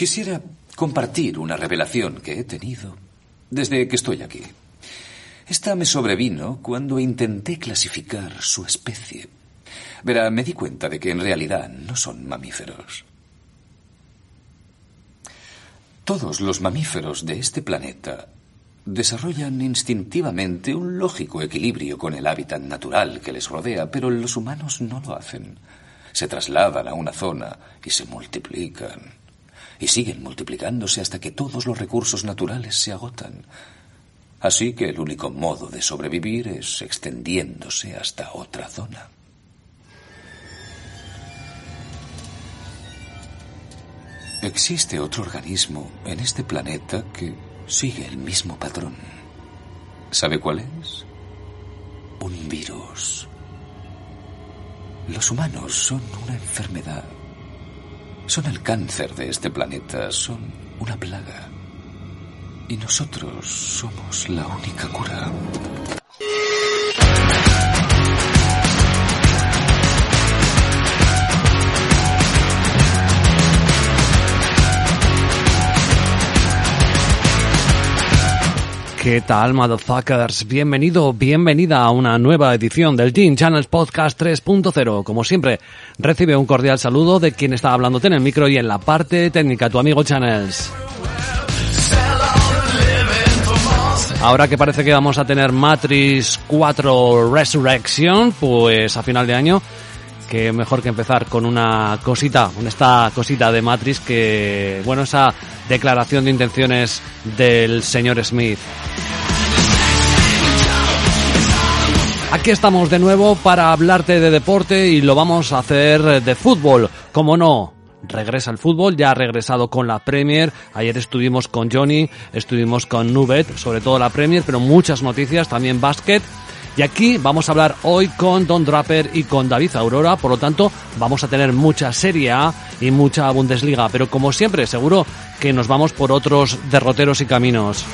quisiera compartir una revelación que he tenido desde que estoy aquí. Esta me sobrevino cuando intenté clasificar su especie. Verá, me di cuenta de que en realidad no son mamíferos. Todos los mamíferos de este planeta desarrollan instintivamente un lógico equilibrio con el hábitat natural que les rodea, pero los humanos no lo hacen. Se trasladan a una zona y se multiplican. Y siguen multiplicándose hasta que todos los recursos naturales se agotan. Así que el único modo de sobrevivir es extendiéndose hasta otra zona. Existe otro organismo en este planeta que sigue el mismo patrón. ¿Sabe cuál es? Un virus. Los humanos son una enfermedad. Son el cáncer de este planeta, son una plaga. Y nosotros somos la única cura. ¿Qué tal, motherfuckers? Bienvenido, bienvenida a una nueva edición del Team Channels Podcast 3.0. Como siempre, recibe un cordial saludo de quien está hablándote en el micro y en la parte técnica, tu amigo Channels. Ahora que parece que vamos a tener Matrix 4 Resurrection, pues a final de año, que mejor que empezar con una cosita, con esta cosita de Matrix que, bueno, esa declaración de intenciones del señor Smith. Aquí estamos de nuevo para hablarte de deporte y lo vamos a hacer de fútbol, como no. Regresa el fútbol, ya ha regresado con la Premier. Ayer estuvimos con Johnny, estuvimos con Nubet, sobre todo la Premier, pero muchas noticias, también básquet. Y aquí vamos a hablar hoy con Don Draper y con David Aurora, por lo tanto vamos a tener mucha Serie A y mucha Bundesliga, pero como siempre seguro que nos vamos por otros derroteros y caminos.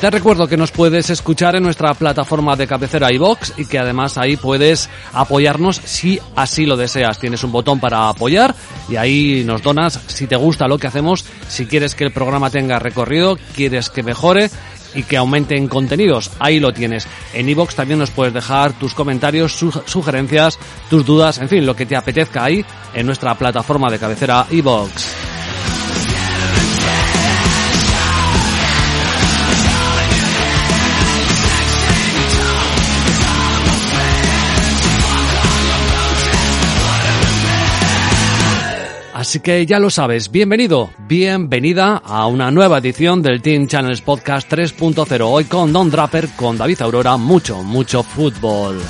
Te recuerdo que nos puedes escuchar en nuestra plataforma de cabecera iBox y que además ahí puedes apoyarnos si así lo deseas. Tienes un botón para apoyar y ahí nos donas si te gusta lo que hacemos, si quieres que el programa tenga recorrido, quieres que mejore y que aumente en contenidos. Ahí lo tienes. En iBox también nos puedes dejar tus comentarios, sugerencias, tus dudas, en fin, lo que te apetezca ahí en nuestra plataforma de cabecera iBox. Así que ya lo sabes, bienvenido, bienvenida a una nueva edición del Team Channels Podcast 3.0. Hoy con Don Draper, con David Aurora, mucho, mucho fútbol.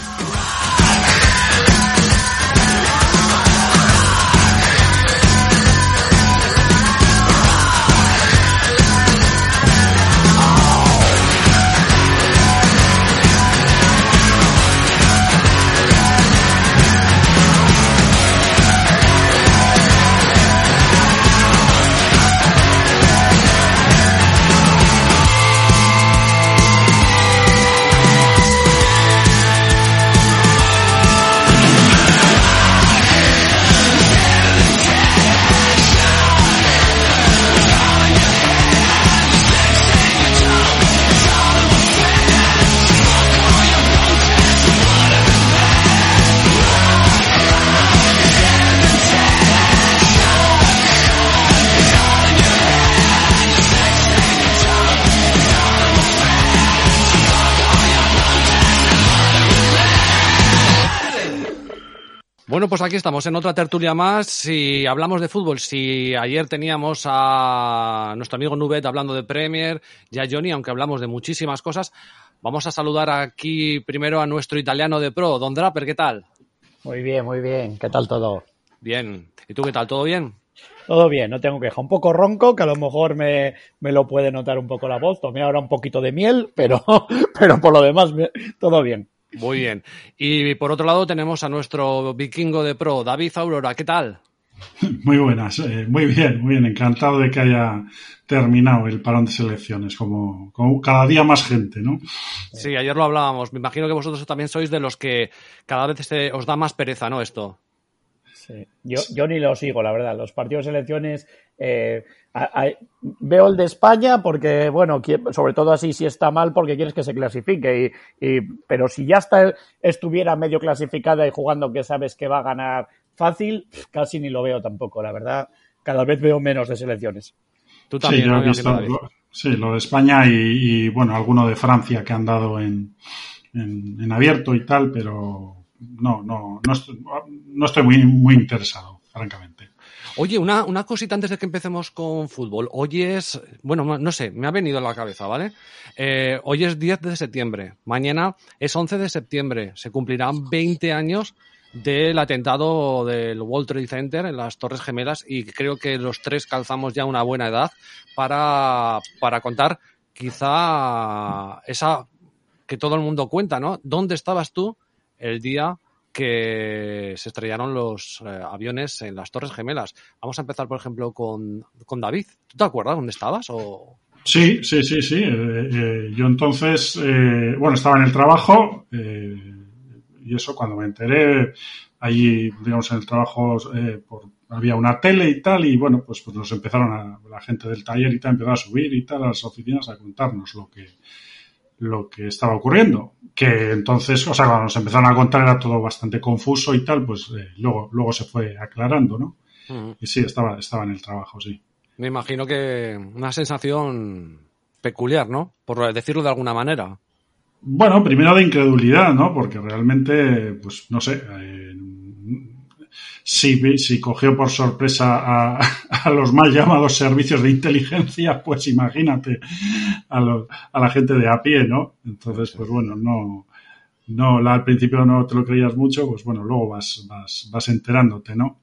Bueno, pues aquí estamos en otra tertulia más. Si hablamos de fútbol, si ayer teníamos a nuestro amigo Nubet hablando de Premier, ya Johnny, aunque hablamos de muchísimas cosas, vamos a saludar aquí primero a nuestro italiano de pro, Don Draper, ¿qué tal? Muy bien, muy bien. ¿Qué tal todo? Bien. ¿Y tú qué tal? ¿Todo bien? Todo bien, no tengo queja. Un poco ronco, que a lo mejor me, me lo puede notar un poco la voz. Tomé ahora un poquito de miel, pero, pero por lo demás, todo bien. Muy bien. Y por otro lado tenemos a nuestro vikingo de pro, David Aurora. ¿Qué tal? Muy buenas, eh, muy bien, muy bien. Encantado de que haya terminado el parón de selecciones, como, como, cada día más gente, ¿no? Sí, ayer lo hablábamos. Me imagino que vosotros también sois de los que cada vez os da más pereza, ¿no? Esto. Sí. Yo, yo ni lo sigo, la verdad. Los partidos de selecciones eh, veo el de España porque, bueno, sobre todo así si está mal porque quieres que se clasifique. Y, pero si ya está, estuviera medio clasificada y jugando que sabes que va a ganar fácil, casi ni lo veo tampoco, la verdad. Cada vez veo menos de selecciones. Tú también. Sí, visto, lo, sí, lo de España y, bueno, alguno de Francia que han dado en, en, abierto y tal, pero no, no, no estoy, no estoy muy, muy interesado, francamente. Oye, una, una cosita antes de que empecemos con fútbol. Hoy es, bueno, no sé, me ha venido a la cabeza, ¿vale? Eh, hoy es 10 de septiembre, mañana es 11 de septiembre, se cumplirán 20 años del atentado del World Trade Center en las Torres Gemelas y creo que los tres calzamos ya una buena edad para, para contar quizá esa que todo el mundo cuenta, ¿no? ¿Dónde estabas tú el día que se estrellaron los eh, aviones en las Torres Gemelas. Vamos a empezar, por ejemplo, con, con David. ¿Tú te acuerdas dónde estabas? Sí, sí, sí, sí. Eh, eh, yo entonces, bueno, estaba en el trabajo y eso cuando me enteré, allí, digamos, en el trabajo había una tele y tal y bueno, pues, pues nos empezaron a, la gente del taller y tal empezó a subir y tal a las oficinas a contarnos lo que, lo que estaba ocurriendo. Que entonces, o sea, cuando nos empezaron a contar era todo bastante confuso y tal, pues eh, luego, luego se fue aclarando, ¿no? Y sí, estaba, estaba en el trabajo, sí. Me imagino que una sensación peculiar, ¿no? Por decirlo de alguna manera. Bueno, primero de incredulidad, ¿no? Porque realmente, pues no sé, eh, si, si cogió por sorpresa a, a, los mal llamados servicios de inteligencia, pues imagínate a, los, a la gente de a pie, ¿no? Entonces, pues bueno, no, no, al principio no te lo creías mucho, pues bueno, luego vas, vas, vas enterándote, ¿no?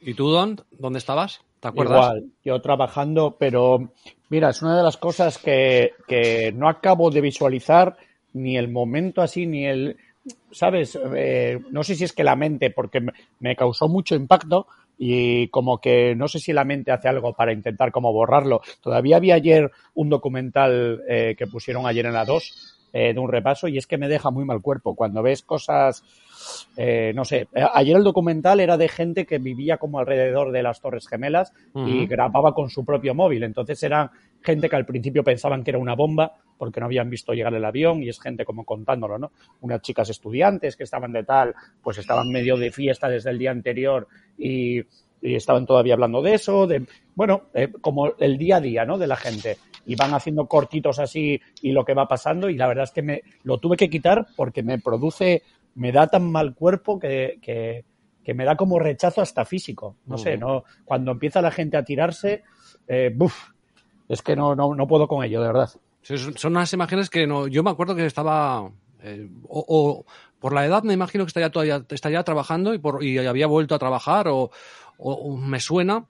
¿Y tú, Don, dónde estabas? ¿Te acuerdas? Igual, yo trabajando, pero mira, es una de las cosas que, que no acabo de visualizar ni el momento así, ni el, ¿sabes? Eh, no sé si es que la mente, porque me causó mucho impacto y como que no sé si la mente hace algo para intentar como borrarlo. Todavía vi ayer un documental eh, que pusieron ayer en la 2 eh, de un repaso y es que me deja muy mal cuerpo. Cuando ves cosas, eh, no sé, ayer el documental era de gente que vivía como alrededor de las Torres Gemelas y grababa con su propio móvil. Entonces eran gente que al principio pensaban que era una bomba porque no habían visto llegar el avión y es gente como contándolo, ¿no? Unas chicas estudiantes que estaban de tal, pues estaban medio de fiesta desde el día anterior y, estaban todavía hablando de eso, de, bueno, eh, como el día a día, ¿no? De la gente. Y van haciendo cortitos así y lo que va pasando y la verdad es que me lo tuve que quitar porque me produce, me da tan mal cuerpo que, que, que me da como rechazo hasta físico. No sé, no, cuando empieza la gente a tirarse, eh, buf, es que no, no, no puedo con ello, de verdad. Son unas imágenes que no, yo me acuerdo que estaba, eh, o, por la edad me imagino que estaría todavía, estaría trabajando y, por, y había vuelto a trabajar o, o, me suena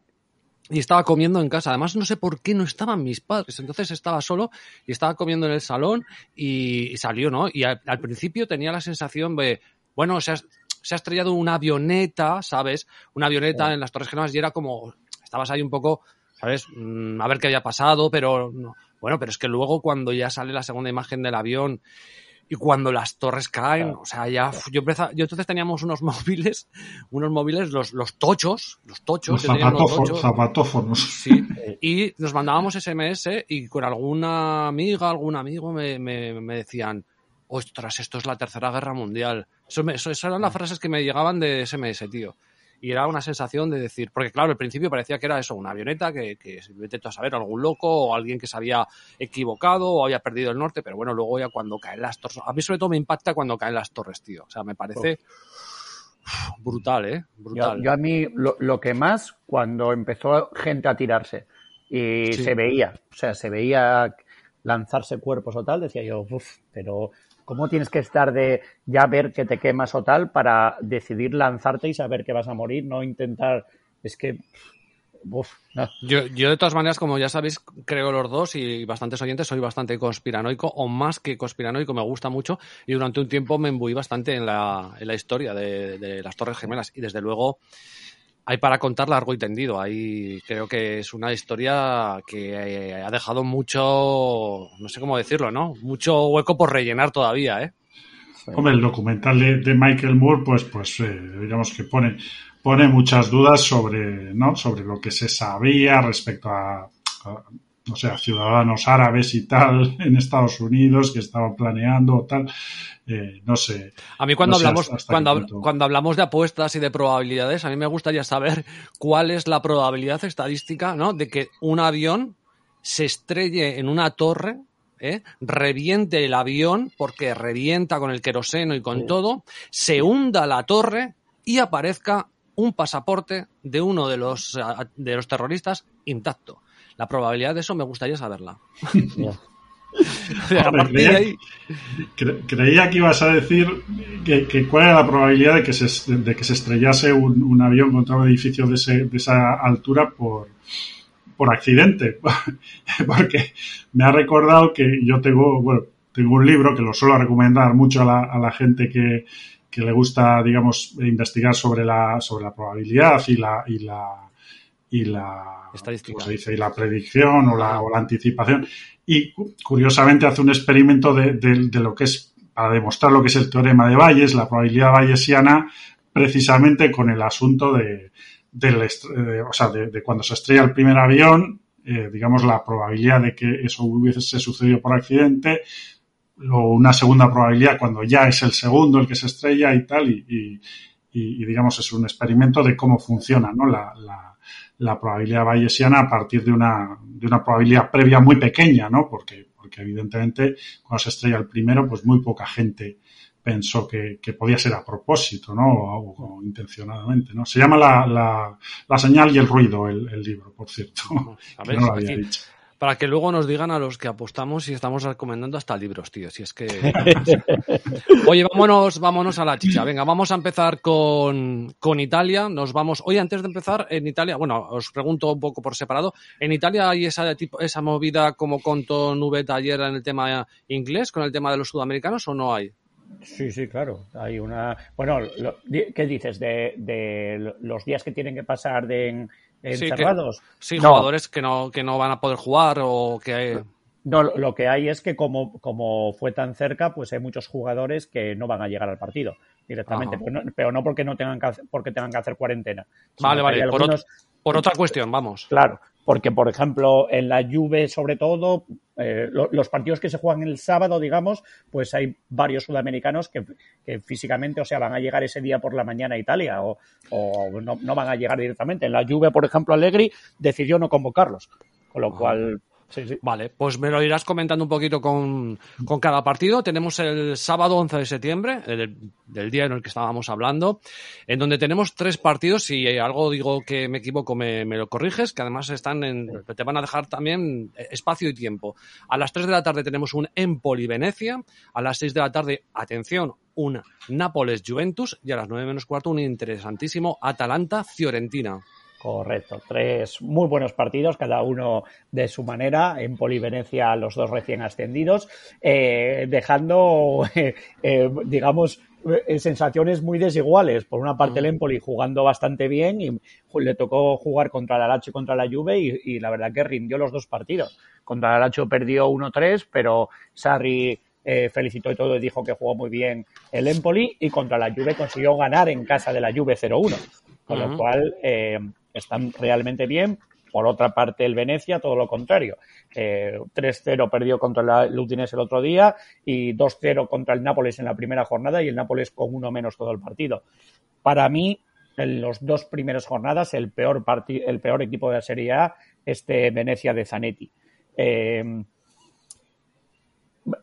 y estaba comiendo en casa. Además, no sé por qué no estaban mis padres. Entonces estaba solo y estaba comiendo en el salón y, salió, ¿no? Y al, principio tenía la sensación de, bueno, se ha, se ha estrellado una avioneta, ¿sabes? Una avioneta en las Torres Gemelas y era como, estabas ahí un poco, ¿sabes? Mm, a ver qué había pasado, pero no, bueno, pero es que luego cuando ya sale la segunda imagen del avión y cuando las torres caen, o sea, ya yo yo entonces teníamos unos móviles, unos móviles, los, los tochos, los tochos, los zapatófonos. Sí, y nos mandábamos SMS y con alguna amiga, algún amigo me, me, me decían, ostras, esto es la tercera guerra mundial. Eso, me, eso, eran las frases que me llegaban de SMS, tío y era una sensación de decir, porque claro, al principio parecía que era eso, una avioneta, que, que a saber, algún loco o alguien que se había equivocado o había perdido el norte, pero bueno, luego ya cuando caen las torres, a mí sobre todo me impacta cuando caen las torres, tío, o sea, me parece brutal, ¿eh? Brutal. Yo, a mí lo, que más, cuando empezó gente a tirarse y se veía, o sea, se veía lanzarse cuerpos o tal, decía yo, uff, pero ¿Cómo tienes que estar de ya ver que te quemas o tal para decidir lanzarte y saber que vas a morir? No intentar. Es que. Uf, yo, yo, de todas maneras, como ya sabéis, creo los dos y bastantes oyentes, soy bastante conspiranoico, o más que conspiranoico, me gusta mucho, y durante un tiempo me embuí bastante en la, en la historia de, de las Torres Gemelas. Y desde luego, hay para contar largo y tendido. Ahí creo que es una historia que eh, ha dejado mucho, no sé cómo decirlo, ¿no? Mucho hueco por rellenar todavía, ¿eh? Hombre, el documental de, Michael Moore, pues, pues eh, digamos que pone, pone muchas dudas sobre, ¿no? sobre lo que se sabía respecto a, sé, a ciudadanos árabes y tal en Estados Unidos que estaban planeando o tal. Eh, no sé. A mí cuando hablamos cuando, cuando hablamos de apuestas y de probabilidades, a mí me gustaría saber cuál es la probabilidad estadística, ¿no? De que un avión se estrelle en una torre ¿eh? reviente el avión porque revienta con el queroseno y con todo, se hunda la torre y aparezca un pasaporte de uno de los, de los terroristas intacto. La probabilidad de eso me gustaría saberla. creía, que ibas a decir que, cuál era la probabilidad de que se, de que se estrellase un, avión contra un edificio de, de esa altura por, por accidente, porque me ha recordado que yo tengo, bueno, tengo un libro que lo suelo recomendar mucho a la, a la gente que, que, le gusta, digamos, investigar sobre la, sobre la probabilidad y la, y la, y la, Estadística. dice, y la predicción o la, o la anticipación. Y curiosamente hace un experimento de, de, de lo que es, para demostrar lo que es el teorema de Bayes, la probabilidad bayesiana, precisamente con el asunto de, del, o sea, de, cuando se estrella el primer avión, eh, digamos, la probabilidad de que eso hubiese sucedido por accidente, o una segunda probabilidad cuando ya es el segundo el que se estrella y tal, y, y, digamos, es un experimento de cómo funciona, ¿no? La, la, la, probabilidad bayesiana a partir de una, de una probabilidad previa muy pequeña, ¿no? Porque, porque evidentemente cuando se estrella el primero, pues muy poca gente pensó que, que, podía ser a propósito, ¿no? O, intencionadamente, ¿no? Se llama la, la, la, señal y el ruido el, el libro, por cierto. que no lo había dicho. Para que luego nos digan a los que apostamos y estamos recomendando hasta libros, tío. Si es que. Oye, vámonos, vámonos a la chicha. Venga, vamos a empezar con, con Italia. Nos vamos. Oye, antes de empezar, en Italia, bueno, os pregunto un poco por separado. ¿En Italia hay esa, tipo, esa movida como contó Nubeta ayer en el tema inglés, con el tema de los sudamericanos, o no hay? Sí, sí, claro. Hay una. Bueno, ¿qué dices? De, de, los días que tienen que pasar de encerrados. Sí, jugadores que no, que no van a poder jugar o que. No, lo que hay es que como, como fue tan cerca, pues hay muchos jugadores que no van a llegar al partido directamente, pero no, pero no, porque no tengan que hacer, porque tengan que hacer cuarentena. Vale, vale. por, otra cuestión, vamos. Claro, porque por ejemplo en la Juve sobre todo eh, los partidos que se juegan el sábado digamos pues hay varios sudamericanos que, físicamente o sea van a llegar ese día por la mañana a Italia o, no, no, van a llegar directamente. En la Juve por ejemplo Allegri decidió no convocarlos con lo cual Vale, pues me lo irás comentando un poquito con, con cada partido. Tenemos el sábado 11 de septiembre, del día en el que estábamos hablando, en donde tenemos tres partidos. Si algo digo que me equivoco, me, lo corriges, que además están en, te van a dejar también espacio y tiempo. A las 3 de la tarde tenemos un Empoli-Venecia. A las 6 de la tarde, atención, un Nápoles-Juventus. Y a las 9 menos cuarto, un interesantísimo Atalanta-Fiorentina. Correcto, tres muy buenos partidos, cada uno de su manera, en Venecia los dos recién ascendidos, eh, dejando, eh, digamos, eh, sensaciones muy desiguales. Por una parte, el Empoli jugando bastante bien y le tocó jugar contra el Alacho y contra la Juve y, la verdad que rindió los dos partidos. Contra el Alacho perdió 1-3, pero Sarri felicitó y todo y dijo que jugó muy bien el Empoli y contra la Juve consiguió ganar en casa de la Juve 0-1. Con lo cual, están realmente bien. Por otra parte, el Venecia, todo lo contrario. Eh, 3-0 perdió contra el Udinese el otro día y 2-0 contra el Nápoles en la primera jornada y el Nápoles con uno menos todo el partido. Para mí, en las dos primeras jornadas, el peor, el peor equipo de la Serie A, este Venecia de Zanetti. Eh,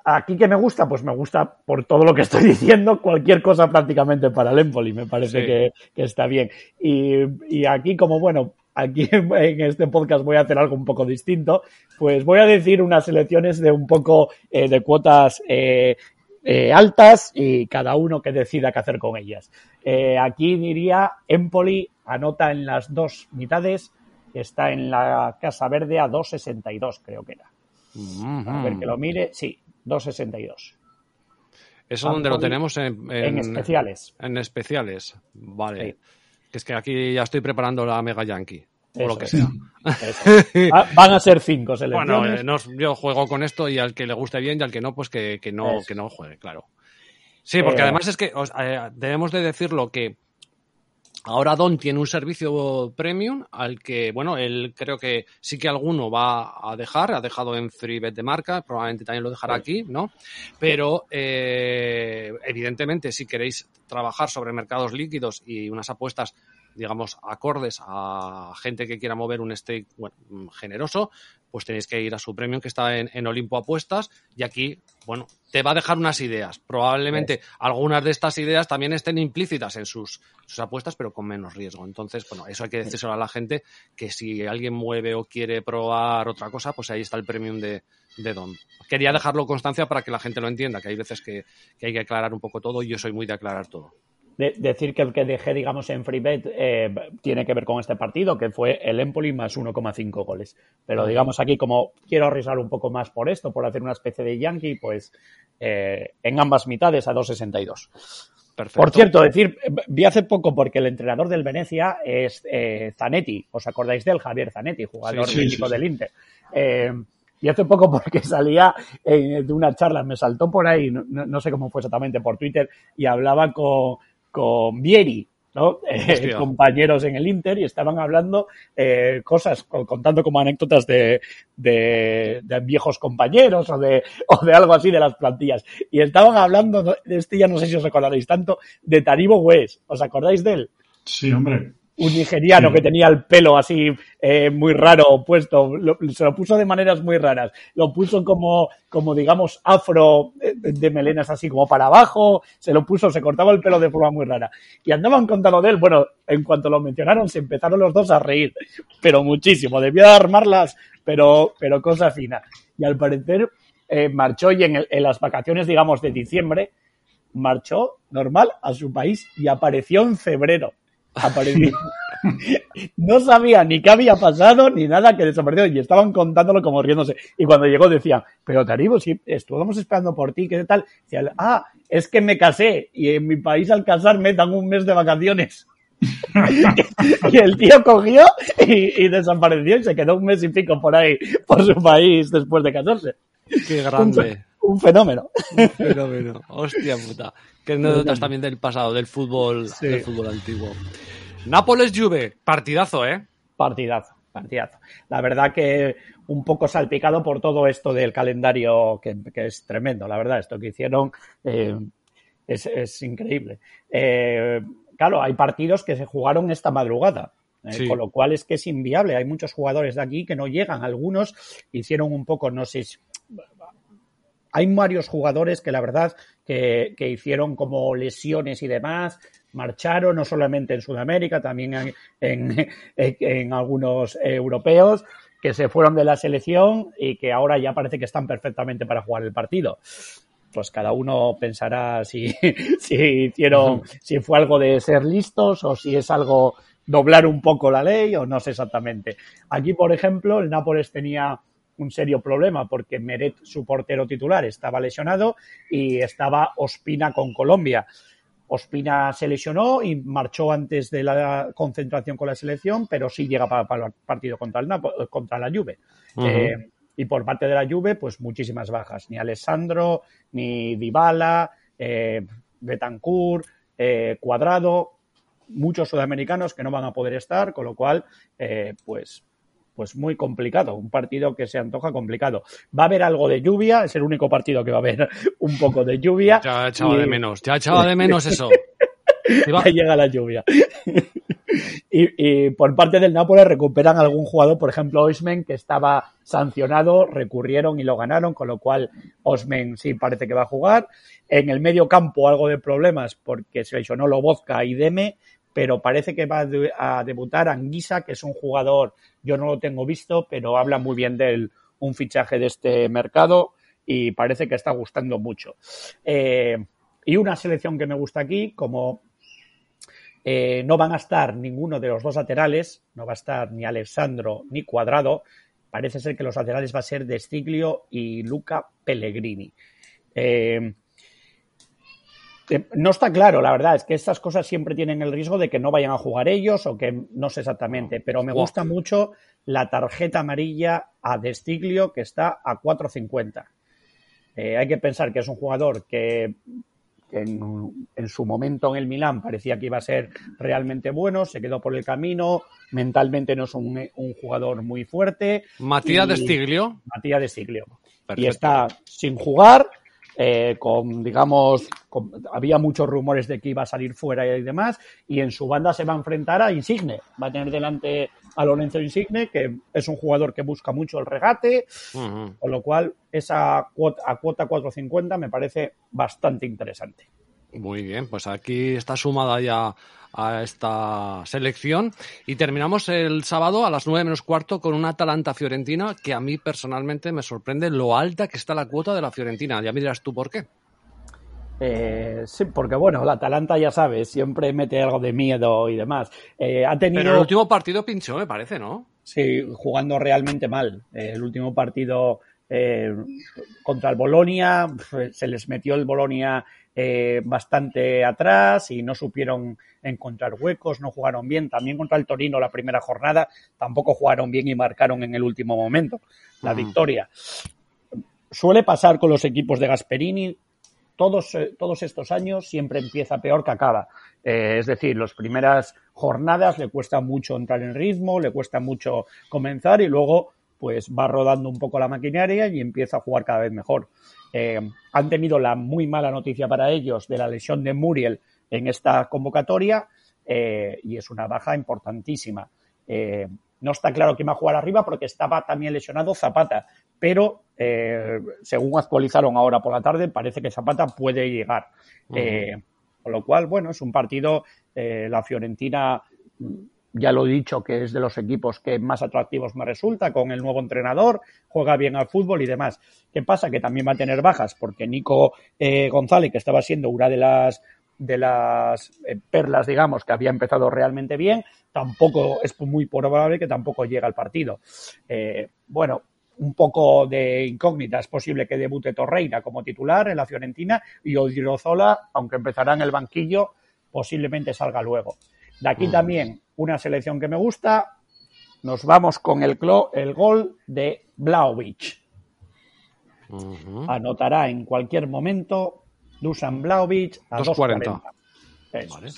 Aquí que me gusta, pues me gusta por todo lo que estoy diciendo, cualquier cosa prácticamente para el Empoli, me parece que, está bien. Y, aquí, como bueno, aquí en este podcast voy a hacer algo un poco distinto, pues voy a decir unas selecciones de un poco eh, de cuotas eh, eh, altas y cada uno que decida qué hacer con ellas. aquí diría Empoli anota en las dos mitades, está en la Casa Verde a 2.62 creo que era. A ver que lo mire, sí, 262. Eso donde lo tenemos en, especiales. En especiales, vale. Que es que aquí ya estoy preparando la Mega Yankee. O lo que sea. Van a ser cinco selecciones. Bueno, eh, yo juego con esto y al que le guste bien y al que no, pues que, no, que no juegue, claro. Sí, porque eh, además es que eh, debemos de decirlo que Ahora Don tiene un servicio premium al que, bueno, él creo que sí que alguno va a dejar, ha dejado en FreeBet de marca, probablemente también lo dejará aquí, ¿no? Pero eh, evidentemente si queréis trabajar sobre mercados líquidos y unas apuestas digamos, acordes a gente que quiera mover un stake generoso, pues tenéis que ir a su premium que está en, Olimpo Apuestas y aquí, bueno, te va a dejar unas ideas. Probablemente algunas de estas ideas también estén implícitas en sus, sus apuestas, pero con menos riesgo. Entonces, bueno, eso hay que decírselo a la gente que si alguien mueve o quiere probar otra cosa, pues ahí está el premium de, de Don. Quería dejarlo constancia para que la gente lo entienda, que hay veces que, que hay que aclarar un poco todo y yo soy muy de aclarar todo decir que el que dejé, digamos, en FreeBet eh, tiene que ver con este partido, que fue el Empoli más 1,5 goles. Pero digamos aquí, como quiero arriesgar un poco más por esto, por hacer una especie de Yankee, pues eh, en ambas mitades a 2,62. Por cierto, decir, vi hace poco porque el entrenador del Venecia es eh, Zanetti, ¿os acordáis de él? Javier Zanetti, jugador del Inter. Eh, y hace poco porque salía de una charla, me saltó por ahí, no, sé cómo fue exactamente, por Twitter, y hablaba con, con Vieri, ¿no? Eh, compañeros en el Inter y estaban hablando eh, cosas, contando como anécdotas de, de, viejos compañeros o de, o de algo así de las plantillas. Y estaban hablando, de este ya no sé si os acordaréis tanto, de Taribo West. ¿Os acordáis de él? Sí, hombre un nigeriano que tenía el pelo así eh, muy raro puesto, se lo puso de maneras muy raras, lo puso como, como digamos afro eh, de, melenas así como para abajo, se lo puso, se cortaba el pelo de forma muy rara. Y andaban contando de él, bueno, en cuanto lo mencionaron se empezaron los dos a reír, pero muchísimo, debía armarlas, pero, pero cosa fina. Y al parecer eh, marchó y en, en las vacaciones digamos de diciembre marchó normal a su país y apareció en febrero apareció. no sabía ni qué había pasado ni nada que desapareció y estaban contándolo como riéndose. Y cuando llegó decían, pero Taribo, si estuvimos esperando por ti, ¿qué tal? Decía, ah, es que me casé y en mi país al casarme dan un mes de vacaciones. y el tío cogió y, desapareció y se quedó un mes y pico por ahí, por su país después de casarse. Qué grande. Un, fenómeno. Un fenómeno. Hostia puta. Qué anécdotas también del pasado, del fútbol, del fútbol antiguo. Nápoles Juve, partidazo, ¿eh? Partidazo, partidazo. La verdad que un poco salpicado por todo esto del calendario, que, es tremendo, la verdad, esto que hicieron eh, es, increíble. Eh, claro, hay partidos que se jugaron esta madrugada. Eh, con lo cual es que es inviable. Hay muchos jugadores de aquí que no llegan. Algunos hicieron un poco, no sé, hay varios jugadores que la verdad que, hicieron como lesiones y demás, marcharon no solamente en Sudamérica, también en, algunos europeos que se fueron de la selección y que ahora ya parece que están perfectamente para jugar el partido. Pues cada uno pensará si, si hicieron, si fue algo de ser listos o si es algo doblar un poco la ley o no sé exactamente. Aquí, por ejemplo, el Nápoles tenía un serio problema porque Meret, su portero titular, estaba lesionado y estaba Ospina con Colombia. Ospina se lesionó y marchó antes de la concentración con la selección, pero sí llega para, el partido contra, el contra la Juve. Eh, y por parte de la Juve, pues muchísimas bajas. Ni Alessandro, ni Dybala, eh, Betancourt, eh, Cuadrado, muchos sudamericanos que no van a poder estar, con lo cual, eh, pues pues muy complicado, un partido que se antoja complicado. Va a haber algo de lluvia, es el único partido que va a haber un poco de lluvia. Ya echaba de menos, ya echaba de menos eso. Ahí llega la lluvia. y, por parte del Nápoles recuperan algún jugador, por ejemplo, Osmen, que estaba sancionado, recurrieron y lo ganaron, con lo cual Osmen sí parece que va a jugar. En el medio campo algo de problemas porque se lesionó Lobozka y Deme, pero parece que va a debutar Anguisa, que es un jugador, yo no lo tengo visto, pero habla muy bien de un fichaje de este mercado y parece que está gustando mucho. Eh, y una selección que me gusta aquí, como eh, no van a estar ninguno de los dos laterales, no va a estar ni Alessandro ni Cuadrado, parece ser que los laterales va a ser de Stiglio y Luca Pellegrini. Eh, no está claro, la verdad, es que estas cosas siempre tienen el riesgo de que no vayan a jugar ellos o que no sé exactamente, pero me gusta mucho la tarjeta amarilla a Destiglio que está a 4.50. Eh, hay que pensar que es un jugador que en, su momento en el Milán parecía que iba a ser realmente bueno, se quedó por el camino, mentalmente no es un, jugador muy fuerte. Matías de Stiglio. Matías de Stiglio. Y está sin jugar, eh, con, digamos, había muchos rumores de que iba a salir fuera y demás, y en su banda se va a enfrentar a Insigne. Va a tener delante a Lorenzo Insigne, que es un jugador que busca mucho el regate, con lo cual esa cuota, a cuota 4.50 me parece bastante interesante. Muy bien, pues aquí está sumada ya a esta selección y terminamos el sábado a las 9 menos cuarto con una Atalanta Fiorentina que a mí personalmente me sorprende lo alta que está la cuota de la Fiorentina. Ya me dirás tú por qué. Eh, sí, porque bueno, la Atalanta ya sabes, siempre mete algo de miedo y demás. Eh, ha tenido... Pero el último partido pinchó, me parece, ¿no? Sí, jugando realmente mal. Eh, el último partido contra el Bolonia, se les metió el Bolonia bastante atrás y no supieron encontrar huecos, no jugaron bien. También contra el Torino la primera jornada tampoco jugaron bien y marcaron en el último momento la mm. victoria. Suele pasar con los equipos de Gasperini, todos, eh, todos estos años siempre empieza peor que acaba. Eh, es decir, las primeras jornadas le cuesta mucho entrar en ritmo, le cuesta mucho comenzar y luego pues va rodando un poco la maquinaria y empieza a jugar cada vez mejor. Eh, han tenido la muy mala noticia para ellos de la lesión de Muriel en esta convocatoria y es una baja importantísima. no está claro quién va a jugar arriba porque estaba también lesionado Zapata, pero eh, según actualizaron ahora por la tarde, parece que Zapata puede llegar. Eh, con lo cual, bueno, es un partido, eh, la Fiorentina, ya lo he dicho, que es de los equipos que más atractivos me resulta, con el nuevo entrenador, juega bien al fútbol y demás. ¿Qué pasa? Que también va a tener bajas, porque Nico González, que estaba siendo una de las de las perlas, digamos, que había empezado realmente bien, tampoco es muy probable que tampoco llegue al partido. bueno, un poco de incógnita. Es posible que debute Torreira como titular en la Fiorentina y Odriozola, aunque empezará en el banquillo, posiblemente salga luego. De aquí mm. también una selección que me gusta. Nos vamos con el, el gol de Blaovic. Anotará en cualquier momento Dusan Blaovic a 2.40. Vale.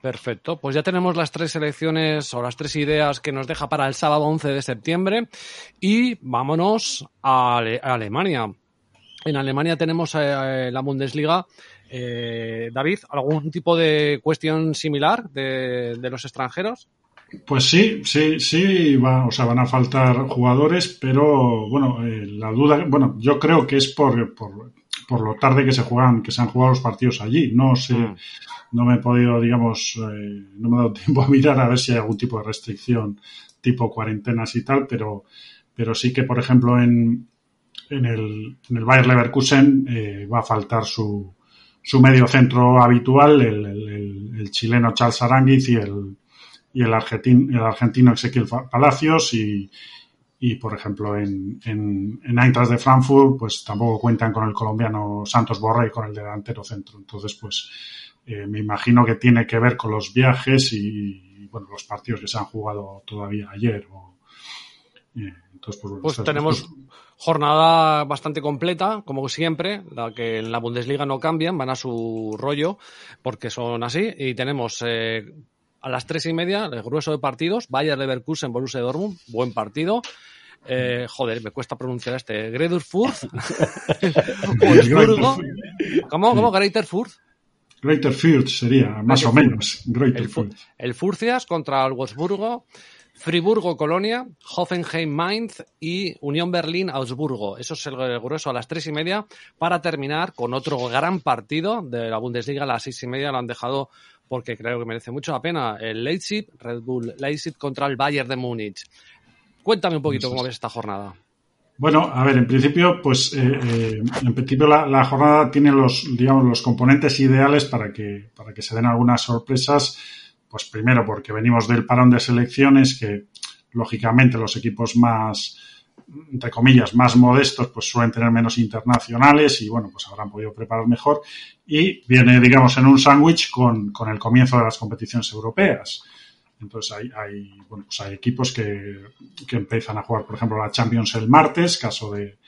Perfecto, pues ya tenemos las tres selecciones o las tres ideas que nos deja para el sábado 11 de septiembre y vámonos a, Alemania. En Alemania tenemos eh, la Bundesliga. Eh, David, ¿algún tipo de cuestión similar de, los extranjeros? Pues sí, sí, sí, va, o sea, van a faltar jugadores, pero bueno, eh, la duda, bueno, yo creo que es por, por, por, lo tarde que se juegan, que se han jugado los partidos allí. No sé, mm no me he podido, digamos, eh, no me he dado tiempo a mirar a ver si hay algún tipo de restricción tipo cuarentenas y tal, pero, pero sí que, por ejemplo, en, en, el, en el Bayer Leverkusen eh, va a faltar su, su medio centro habitual, el, el, chileno Charles Aranguiz y el, y el, argentino, el argentino Ezequiel Palacios y, y por ejemplo en, en, en Eintracht de Frankfurt pues tampoco cuentan con el colombiano Santos Borré con el delantero centro entonces pues eh, me imagino que tiene que ver con los viajes y, bueno, los partidos que se han jugado todavía ayer. Eh, entonces, pues, pues tenemos jornada bastante completa, como siempre, la que en la Bundesliga no cambian, van a su rollo, porque son así, y tenemos eh, a las tres y media el grueso de partidos, Bayer Leverkusen, Borussia Dortmund, buen partido, joder, me cuesta pronunciar este. Gredurfurt. ¿Cómo? ¿Cómo? Greater Furt. Greater Fürth sería, más o menos. Greater el, el Furcias contra el Wolfsburgo, Friburgo Colonia, Hoffenheim Mainz y Unión Berlín Augsburgo. Eso es el grueso a las tres y media para terminar con otro gran partido de la Bundesliga a las seis y media. Lo han dejado porque creo que merece mucho la pena. El Leipzig, Red Bull Leipzig contra el Bayern de Múnich. Cuéntame un poquito cómo ves esta jornada. Bueno, a ver, en principio, pues, eh, eh, en principio la, jornada tiene los, digamos, los componentes ideales para que, para que se den algunas sorpresas. Pues primero, porque venimos del parón de selecciones, que lógicamente los equipos más, entre comillas, más modestos, pues suelen tener menos internacionales y bueno, pues habrán podido preparar mejor. Y viene, digamos, en un sándwich con, con el comienzo de las competiciones europeas. Entonces hay, hay, bueno, pues hay equipos que, que empiezan a jugar, por ejemplo, la Champions el martes, caso de,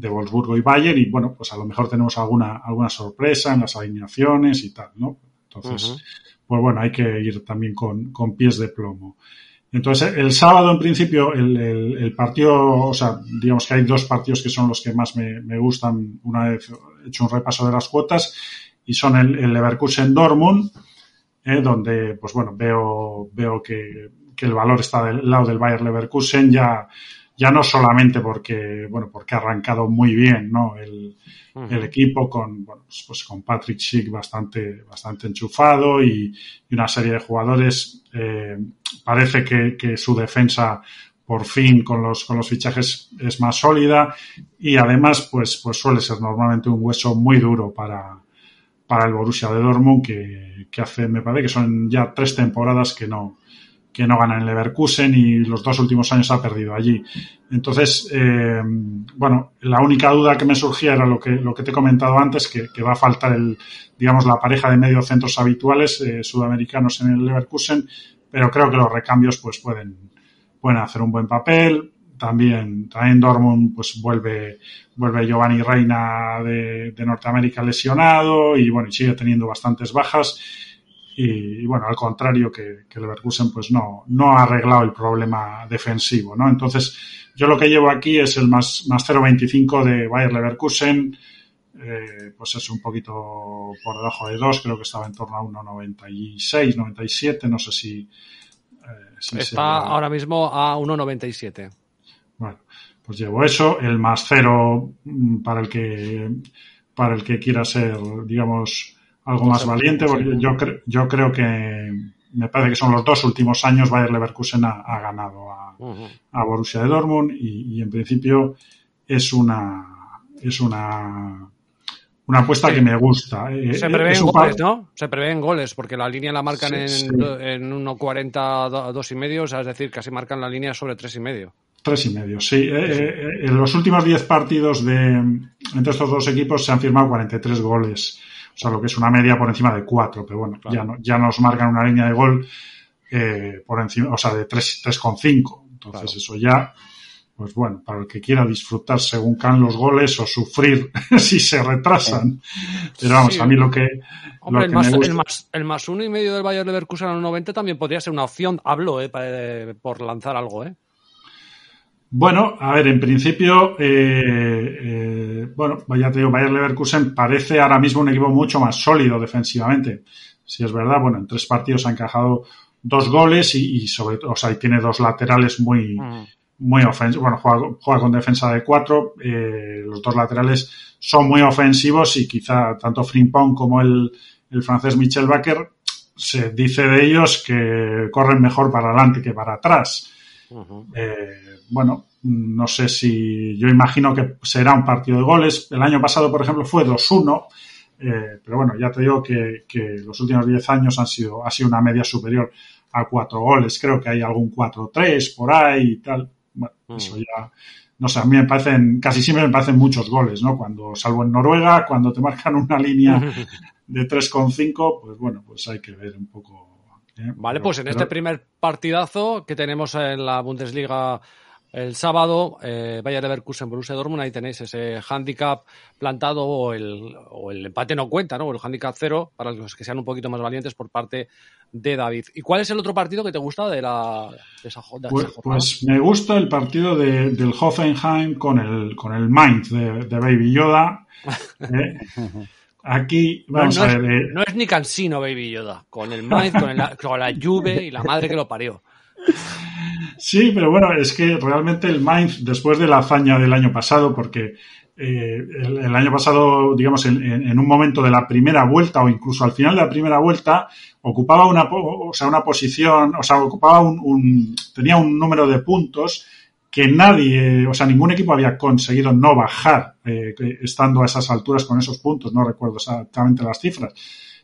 de Wolfsburgo y Bayern y bueno, pues a lo mejor tenemos alguna, alguna sorpresa en las alineaciones y tal, ¿no? Entonces, pues bueno, hay que ir también con, con pies de plomo. Entonces, el sábado, en principio, el, el, partido, o sea, digamos que hay dos partidos que son los que más me, me gustan una vez hecho un repaso de las cuotas, y son el, Leverkusen Dortmund, eh, donde, pues bueno, veo, veo que, que, el valor está del lado del Bayer Leverkusen, ya, ya no solamente porque, bueno, porque ha arrancado muy bien, ¿no? El, el equipo con, bueno, pues, pues, con Patrick Schick bastante, bastante enchufado y, y una serie de jugadores, eh, parece que, que, su defensa por fin con los, con los fichajes es más sólida y además pues, pues suele ser normalmente un hueso muy duro para, para el Borussia de Dortmund que, que hace, me parece que son ya tres temporadas que no, que no gana en Leverkusen y los dos últimos años ha perdido allí. Entonces, eh, bueno, la única duda que me surgía era lo que, lo que te he comentado antes, que, va a faltar el, digamos, la pareja de mediocentros habituales eh, sudamericanos en el Leverkusen, pero creo que los recambios pues pueden, pueden hacer un buen papel. También, también Dortmund pues vuelve, vuelve Giovanni Reina de, de Norteamérica lesionado y bueno, sigue teniendo bastantes bajas y, y, bueno, al contrario que, que Leverkusen pues no, no ha arreglado el problema defensivo, ¿no? Entonces, yo lo que llevo aquí es el más, más 0.25 de Bayer Leverkusen, eh, pues es un poquito por debajo de 2, creo que estaba en torno a 1.96, 97, no sé si... Eh, si Está ahora mismo a 1.97. Bueno, pues llevo eso, el más 0 mm, para el que, para el que quiera ser, digamos, algo más valiente, porque yo, cre yo creo que me parece que son los dos últimos años Bayer Leverkusen ha, ha ganado a, uh -huh. a, Borussia de Dortmund y, y, en principio es una es una una apuesta sí. que me gusta. Eh, Se prevén goles, ¿no? Se prevén goles, porque la línea la marcan sí, en, sí. en 1.40, dos y medio, o sea, es decir, casi marcan la línea sobre tres y medio. Tres y medio, sí. Eh, eh, en los últimos diez partidos de entre estos dos equipos se han firmado 43 goles o sea, lo que es una media por encima de 4, pero bueno, claro. ya, no, ya nos marcan una línea de gol eh, por encima, o sea, de 3,5. Entonces, claro. eso ya, pues bueno, para el que quiera disfrutar según caen los goles o sufrir si se retrasan. Pero vamos, sí. a mí lo que. Hombre, lo que el, más, gusta... el, más, el, más, uno y medio del Bayern Leverkusen a los 90 también podría ser una opción. Hablo, eh, para, eh, por lanzar algo, ¿eh? Bueno, a ver, en principio, eh, eh, bueno, ya te digo, Bayer Leverkusen parece ahora mismo un equipo mucho más sólido defensivamente. Si es verdad, bueno, en tres partidos ha encajado dos goles y, y sobre todo, o sea, y tiene dos laterales muy, mm. muy ofensivos. Bueno, juega, juega, con defensa de cuatro, eh, los dos laterales son muy ofensivos y quizá tanto Frimpong como el, el francés Michel Baker se dice de ellos que corren mejor para adelante que para atrás. Uh -huh. eh, bueno, no sé si yo imagino que será un partido de goles. El año pasado, por ejemplo, fue 2-1, eh, pero bueno, ya te digo que, que los últimos 10 años han sido, ha sido una media superior a 4 goles. Creo que hay algún 4-3 por ahí y tal. Bueno, mm. eso ya, no sé, a mí me parecen, casi siempre me parecen muchos goles, ¿no? Cuando, salvo en Noruega, cuando te marcan una línea de 3,5, pues bueno, pues hay que ver un poco. ¿eh? Vale, pero, pues en pero... este primer partidazo que tenemos en la Bundesliga el sábado, eh, Bayer Leverkusen, Borussia Dortmund, ahí tenéis ese handicap plantado o el, o el empate no cuenta, ¿no? O el handicap cero para los que sean un poquito más valientes por parte de David. ¿Y cuál es el otro partido que te gusta de, la, de esa, de pues, esa Pues me gusta el partido de, del Hoffenheim con el, con el Mainz de, de Baby Yoda. eh, aquí, vamos no, no a ver. Es, eh, no es ni cansino Baby Yoda, con el Mainz, con, el, con la Juve y la madre que lo parió. Sí, pero bueno, es que realmente el Mainz, después de la hazaña del año pasado, porque eh, el, año pasado, digamos, en, en, un momento de la primera vuelta o incluso al final de la primera vuelta, ocupaba una, o sea, una posición, o sea, ocupaba un, un, tenía un número de puntos que nadie, o sea, ningún equipo había conseguido no bajar eh, estando a esas alturas con esos puntos, no recuerdo exactamente las cifras.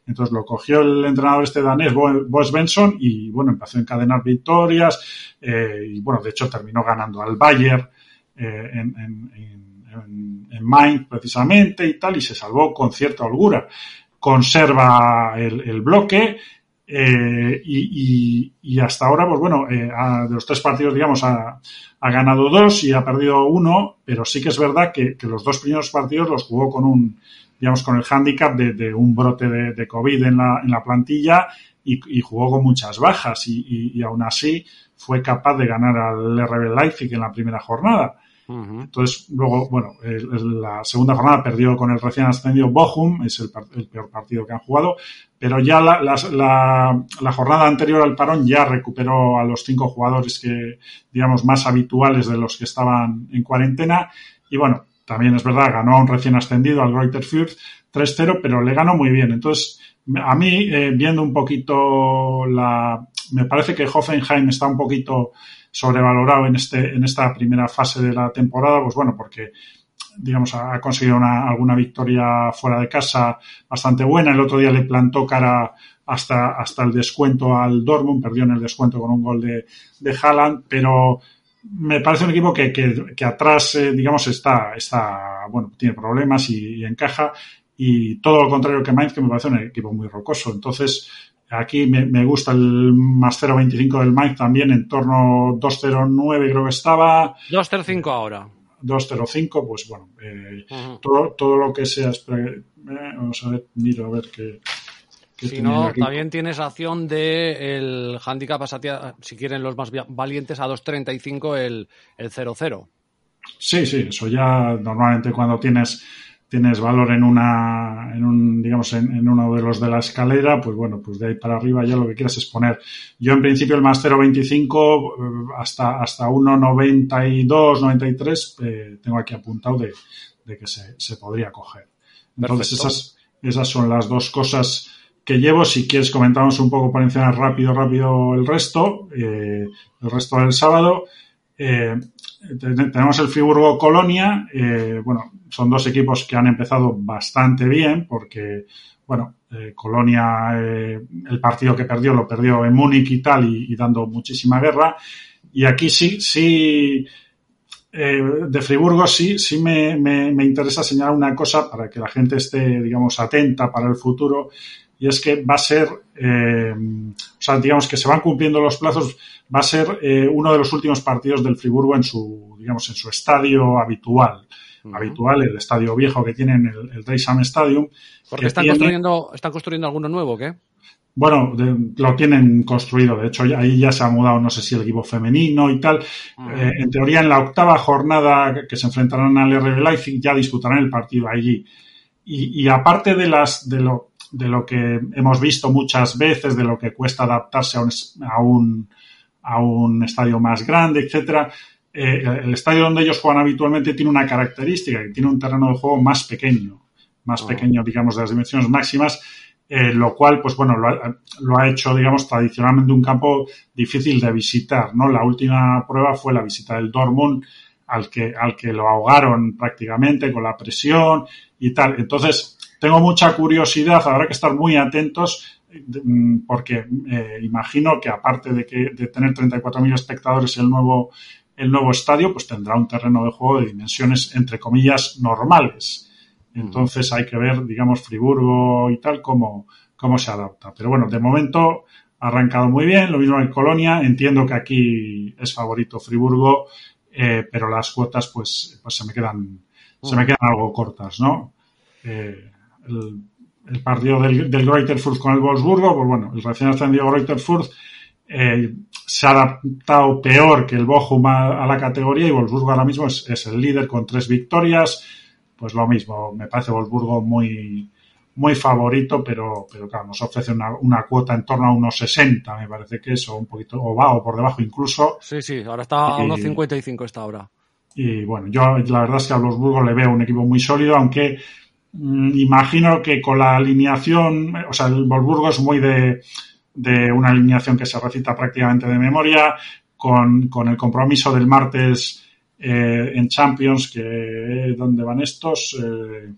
Entonces lo cogió el entrenador este danés, Boss Benson, y bueno, empezó a encadenar victorias, eh, y bueno, de hecho terminó ganando al Bayern eh, en, en, en, en Mainz precisamente y tal, y se salvó con cierta holgura. Conserva el, el bloque, Eh, y, hasta ahora, pues bueno, eh, de los tres partidos, digamos, ha, ganado dos y ha perdido uno, pero sí que es verdad que, los dos primeros partidos los jugó con un, digamos, con el hándicap de, un brote de, COVID en la, en la plantilla y, jugó con muchas bajas y, y, aún así fue capaz de ganar al RB Leipzig en la primera jornada. Entonces, luego, bueno, la segunda jornada perdió con el recién ascendido Bochum, es el, peor partido que han jugado, pero ya la, la, jornada anterior al parón ya recuperó a los cinco jugadores que, digamos, más habituales de los que estaban en cuarentena. Y bueno, también es verdad, ganó a un recién ascendido, al Greuther Fürth, 3-0, pero le ganó muy bien. Entonces, a mí, eh, viendo un poquito la... Me parece que Hoffenheim está un poquito sobrevalorado en, este, en esta primera fase de la temporada, pues bueno, porque digamos, ha conseguido una, alguna victoria fuera de casa bastante buena. El otro día le plantó cara hasta, hasta el descuento al Dortmund, perdió en el descuento con un gol de, de Haaland, pero me parece un equipo que, que, atrás, eh, digamos, está, está, bueno, tiene problemas y, encaja. Y todo lo contrario que Mainz, que me parece un equipo muy rocoso. Entonces, Aquí me, gusta el más 0.25 del Mike también, en torno 2.09 creo que estaba. 2.05 ahora. 2.05, pues bueno, eh, todo, todo lo que sea. Eh, vamos a ver, miro a ver qué. Si no, también tienes acción de el handicap, si quieren los más valientes, a 2.35 el, el 0.0. Sí, sí, eso ya normalmente cuando tienes tienes valor en una, en un, digamos, en, uno de los de la escalera, pues bueno, pues de ahí para arriba ya lo que quieras es poner. Yo en principio el más 0.25 eh, hasta, hasta 1.92, 93, eh, tengo aquí apuntado de, que se, podría coger. Entonces esas, esas son las dos cosas que llevo. Si quieres comentamos un poco por encima rápido, rápido el resto, eh, el resto del sábado. Eh, tenemos el Friburgo Colonia. Eh, bueno, son dos equipos que han empezado bastante bien porque, bueno, Colonia, el partido que perdió lo perdió en Múnich y tal y, dando muchísima guerra. Y aquí sí, sí, de Friburgo sí, sí me, me, interesa señalar una cosa para que la gente esté, digamos, atenta para el futuro. Y es que va a ser, o sea, digamos que se van cumpliendo los plazos va a ser eh, uno de los últimos partidos del Friburgo en su, digamos, en su estadio habitual. Habitual, el estadio viejo que tienen, el, el Dreisam Stadium. Porque están, construyendo, están construyendo alguno nuevo, ¿qué? Bueno, lo tienen construido. De hecho, ahí ya se ha mudado, no sé si el equipo femenino y tal. Eh, en teoría, en la octava jornada que se enfrentarán al RB Leipzig, ya disputarán el partido allí. Y, y aparte de las, de lo, de lo que hemos visto muchas veces, de lo que cuesta adaptarse a un, a un a un estadio más grande, etcétera. Eh, el estadio donde ellos juegan habitualmente tiene una característica, que tiene un terreno de juego más pequeño, más ah. pequeño, digamos, de las dimensiones máximas, eh, lo cual, pues bueno, lo ha, hecho, digamos, tradicionalmente un campo difícil de visitar, ¿no? La última prueba fue la visita del Dortmund, al que, al que lo ahogaron prácticamente con la presión y tal. Entonces, tengo mucha curiosidad, habrá que estar muy atentos Mm, porque eh, imagino que aparte de, que, de tener 34.000 espectadores el nuevo, el nuevo estadio, pues tendrá un terreno de juego de dimensiones, entre comillas, normales. Entonces hay que ver, digamos, Friburgo y tal, cómo, cómo se adapta. Pero bueno, de momento ha arrancado muy bien, lo mismo en Colonia. Entiendo que aquí es favorito Friburgo, eh, pero las cuotas pues, pues se me quedan, se me quedan algo cortas, ¿no? Eh, el, el partido del, del con el Wolfsburgo, pues bueno, el recién ascendido Greuther Fürth eh, se ha adaptado peor que el Bochum a, la categoría y Wolfsburgo ahora mismo es, el líder con tres victorias. Pues lo mismo, me parece Wolfsburgo muy, muy favorito, pero, pero claro, nos ofrece una, una cuota en torno a unos 60, me parece que es, o un poquito, o va, o por debajo incluso. Sí, sí, ahora está a unos 55 esta hora. Y bueno, yo la verdad es que a Wolfsburgo le veo un equipo muy sólido, aunque imagino que con la alineación, o sea, el Wolfsburgo es muy de, de una alineación que se recita prácticamente de memoria, con, con el compromiso del martes eh, en Champions, que ¿dónde van estos? Eh,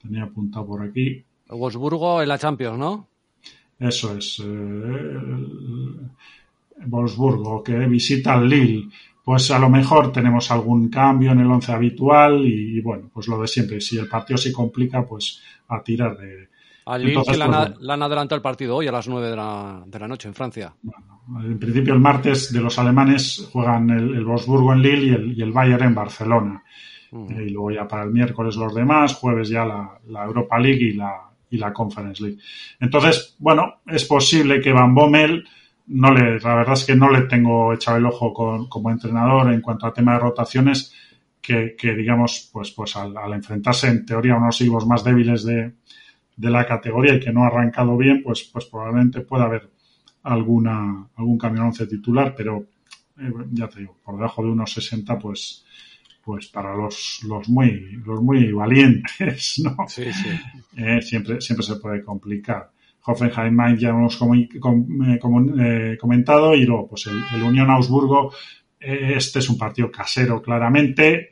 tenía apuntado por aquí. Wolfsburgo en la Champions, ¿no? Eso es. Eh, Wolfsburgo, que visita al Lille pues a lo mejor tenemos algún cambio en el once habitual y, bueno, pues lo de siempre. Si el partido se complica, pues a tirar de, Al Lille que le han, adelantado el partido hoy a las 9 de la, de la noche en Francia. en principio el martes de los alemanes juegan el, el Wolfsburgo en Lille y el, y el Bayern en Barcelona. Mm. y luego ya para el miércoles los demás, jueves ya la, la Europa League y la, y la Conference League. Entonces, bueno, es posible que Van Bommel no le, la verdad es que no le tengo echado el ojo con, como entrenador en cuanto a tema de rotaciones, que, que digamos, pues, pues al, al, enfrentarse en teoría a unos equipos más débiles de, de, la categoría y que no ha arrancado bien, pues, pues probablemente pueda haber alguna, algún cambio once titular, pero eh, ya te digo, por debajo de unos 60, pues, pues para los, los muy, los muy valientes, ¿no? Sí, sí. Eh, siempre, siempre se puede complicar. Hoffenheim Main ya hemos com eh, comentado y luego pues el, Unión Augsburgo eh, este es un partido casero claramente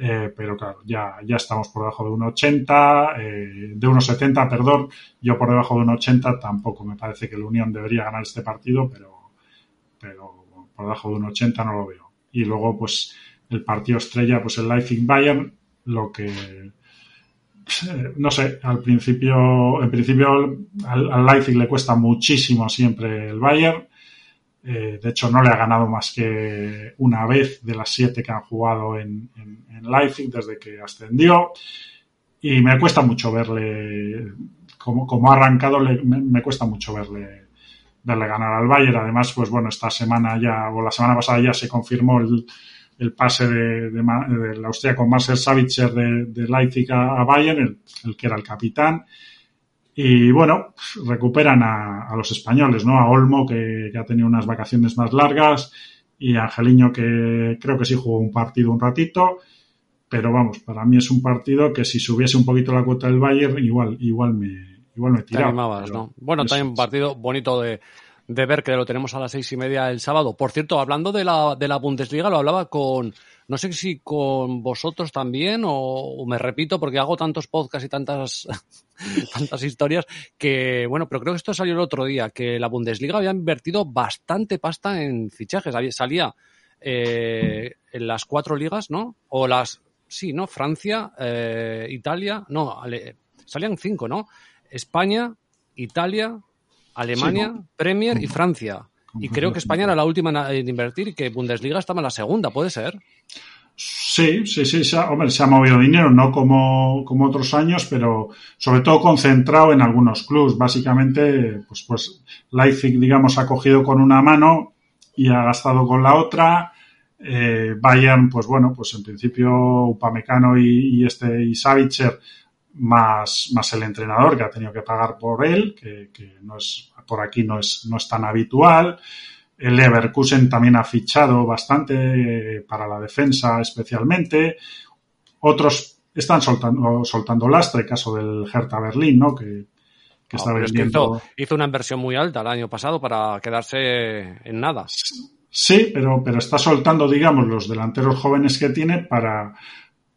eh, pero claro ya, ya estamos por debajo de 1,80 eh, de 1,70 perdón. Yo por debajo de 1,80 tampoco me parece que el Unión debería ganar este partido pero pero por debajo de 1,80 no lo veo. Y luego pues el partido estrella pues el Leipzig Bayern lo que no sé, al principio, en principio al, Leipzig le cuesta muchísimo siempre el Bayern. Eh, de hecho, no le ha ganado más que una vez de las siete que han jugado en, Leipzig desde que ascendió. Y me cuesta mucho verle, como, como ha arrancado, le, me, me, cuesta mucho verle, verle ganar al Bayern. Además, pues bueno, esta semana ya, o la semana pasada ya se confirmó el, el pase de, de, de la Austria con Marcel Savitzer de, de Leipzig a, a Bayern, el, el, que era el capitán. Y bueno, recuperan a, a los españoles, ¿no? A Olmo, que, que, ha tenido unas vacaciones más largas, y a Angeliño, que creo que sí jugó un partido un ratito. Pero vamos, para mí es un partido que si subiese un poquito la cuota del Bayern, igual, igual me, igual me tiraba. Animabas, ¿no? Bueno, también un partido bonito de, de ver que lo tenemos a las seis y media el sábado. Por cierto, hablando de la, de la Bundesliga, lo hablaba con, no sé si con vosotros también o, me repito porque hago tantos podcasts y tantas, tantas historias que, bueno, pero creo que esto salió el otro día, que la Bundesliga había invertido bastante pasta en fichajes. Salía eh, en las cuatro ligas, ¿no? O las, sí, ¿no? Francia, eh, Italia, no, salían cinco, ¿no? España, Italia, Alemania, sí, Premier y Francia. Y creo que España era la última en invertir y que Bundesliga estaba en la segunda, ¿puede ser? Sí, sí, sí, se ha, hombre, se ha movido dinero, no como, como otros años, pero sobre todo concentrado en algunos clubs. Básicamente, pues, pues Leipzig, digamos, ha cogido con una mano y ha gastado con la otra. Eh, Bayern, pues bueno, pues en principio Upamecano y, y este y Savitzer más, más el entrenador que ha tenido que pagar por él, que, que no es, por aquí no es, no es tan habitual. El Leverkusen también ha fichado bastante para la defensa especialmente. Otros están soltando, soltando lastre, caso del Hertha Berlín, ¿no? Que, que está no, vendiendo... es que hizo, hizo, una inversión muy alta el año pasado para quedarse en nada. Sí, pero, pero está soltando, digamos, los delanteros jóvenes que tiene para,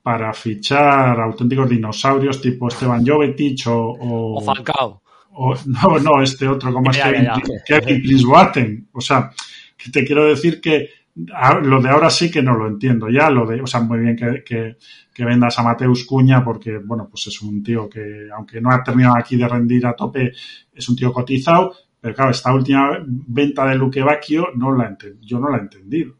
para fichar auténticos dinosaurios tipo Esteban Jovetic o, o, o Falcao. O, no, no, este otro como es Kevin, Kevin Prince. O sea, que te quiero decir que lo de ahora sí que no lo entiendo ya, lo de, o sea, muy bien que, que, que, vendas a Mateus Cuña porque, bueno, pues es un tío que, aunque no ha terminado aquí de rendir a tope, es un tío cotizado, pero claro, esta última venta de Luque Bacchio no la yo no la he entendido,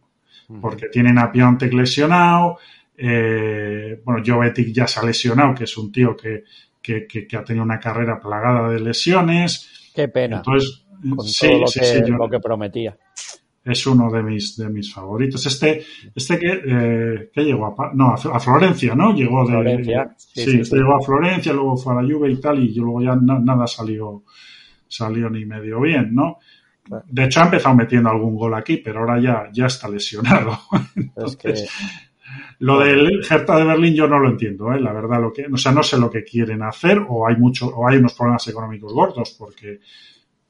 porque tienen a Piontek lesionado, eh, bueno, Jovetic ya se ha lesionado, que es un tío que, que, que, que, ha tenido una carrera plagada de lesiones. Qué pena. Entonces, Con sí, todo lo, sí, sí, yo, lo que prometía. Es uno de mis, de mis favoritos. Este, este que, eh, que llegó a, no, a Florencia, ¿no? Llegó de, Florencia. Sí, este llegó a Florencia, luego fue a la Juve y tal, y luego ya na, nada salió, salió ni medio bien, ¿no? De hecho, ha empezado metiendo algún gol aquí, pero ahora ya, ya está lesionado. Entonces, es que lo del Hertha de Berlín yo no lo entiendo, ¿eh? la verdad, lo que, o sea, no sé lo que quieren hacer o hay mucho, o hay unos problemas económicos gordos porque,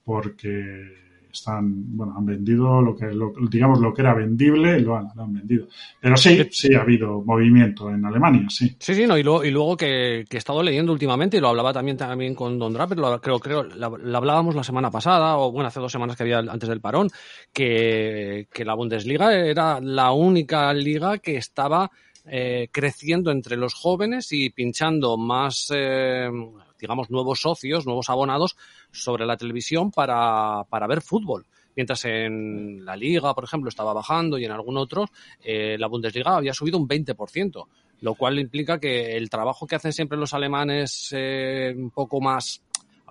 porque están, bueno, han vendido lo que, lo, digamos, lo que era vendible, lo han, lo han, vendido. Pero sí, sí ha habido movimiento en Alemania, sí. Sí, sí, no, y luego, y luego que, que he estado leyendo últimamente, y lo hablaba también, también con Don Draper, lo, creo, creo, lo, lo, hablábamos la semana pasada, o bueno, hace dos semanas que había antes del parón, que, que la Bundesliga era la única liga que estaba eh, creciendo entre los jóvenes y pinchando más, eh, digamos, nuevos socios, nuevos abonados sobre la televisión para, para ver fútbol. Mientras en la Liga, por ejemplo, estaba bajando y en algún otro, eh, la Bundesliga había subido un 20%, lo cual implica que el trabajo que hacen siempre los alemanes eh, un poco más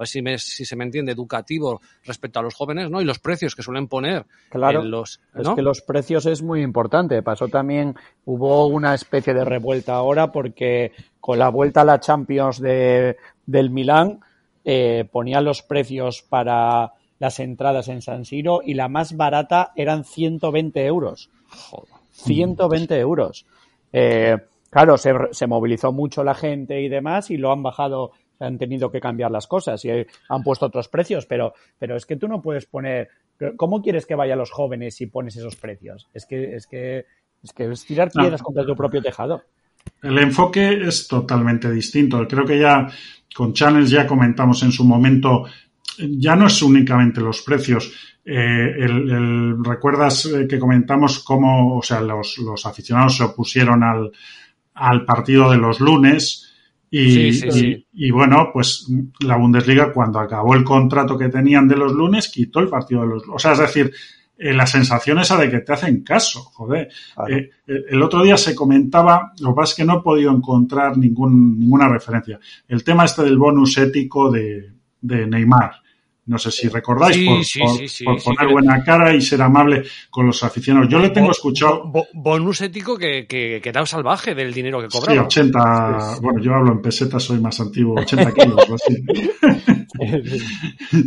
a ver si, me, si se me entiende, educativo respecto a los jóvenes, ¿no? Y los precios que suelen poner. Claro, en los, es que los precios es muy importante. Pasó también, hubo una especie de revuelta ahora porque con la vuelta a la Champions de, del Milán eh, ponían los precios para las entradas en San Siro y la más barata eran 120 euros. Joder. 120 euros. Eh, claro, se, se, movilizó mucho la gente y demás y lo han bajado, han tenido que cambiar las cosas y han puesto otros precios, pero, pero es que tú no puedes poner, ¿cómo quieres que vayan los jóvenes si pones esos precios? Es que es, que, es, que es tirar piedras no. contra tu propio tejado. El enfoque es totalmente distinto. Creo que ya con Channels ya comentamos en su momento ya no es únicamente los precios. Eh, el, el, Recuerdas que comentamos cómo, o sea, los, los aficionados se opusieron al, al, partido de los lunes y, sí, sí, sí. y, y, bueno, pues la Bundesliga cuando acabó el contrato que tenían de los lunes quitó el partido de los lunes. O sea, es decir, eh, la sensación esa de que te hacen caso, joder. Claro. Eh, el otro día se comentaba, lo que pasa es que no he podido encontrar ningún, ninguna referencia. El tema este del bonus ético de, de Neymar. No sé si recordáis, sí, por, sí, por, sí, por poner buena cara y ser amable con los aficionados. Yo le tengo bo, escuchado. Bo, bonus ético que, que, que, era salvaje del dinero que cobraba. Sí, 80. Bueno, yo hablo en pesetas, soy más antiguo, 80 kilos o así.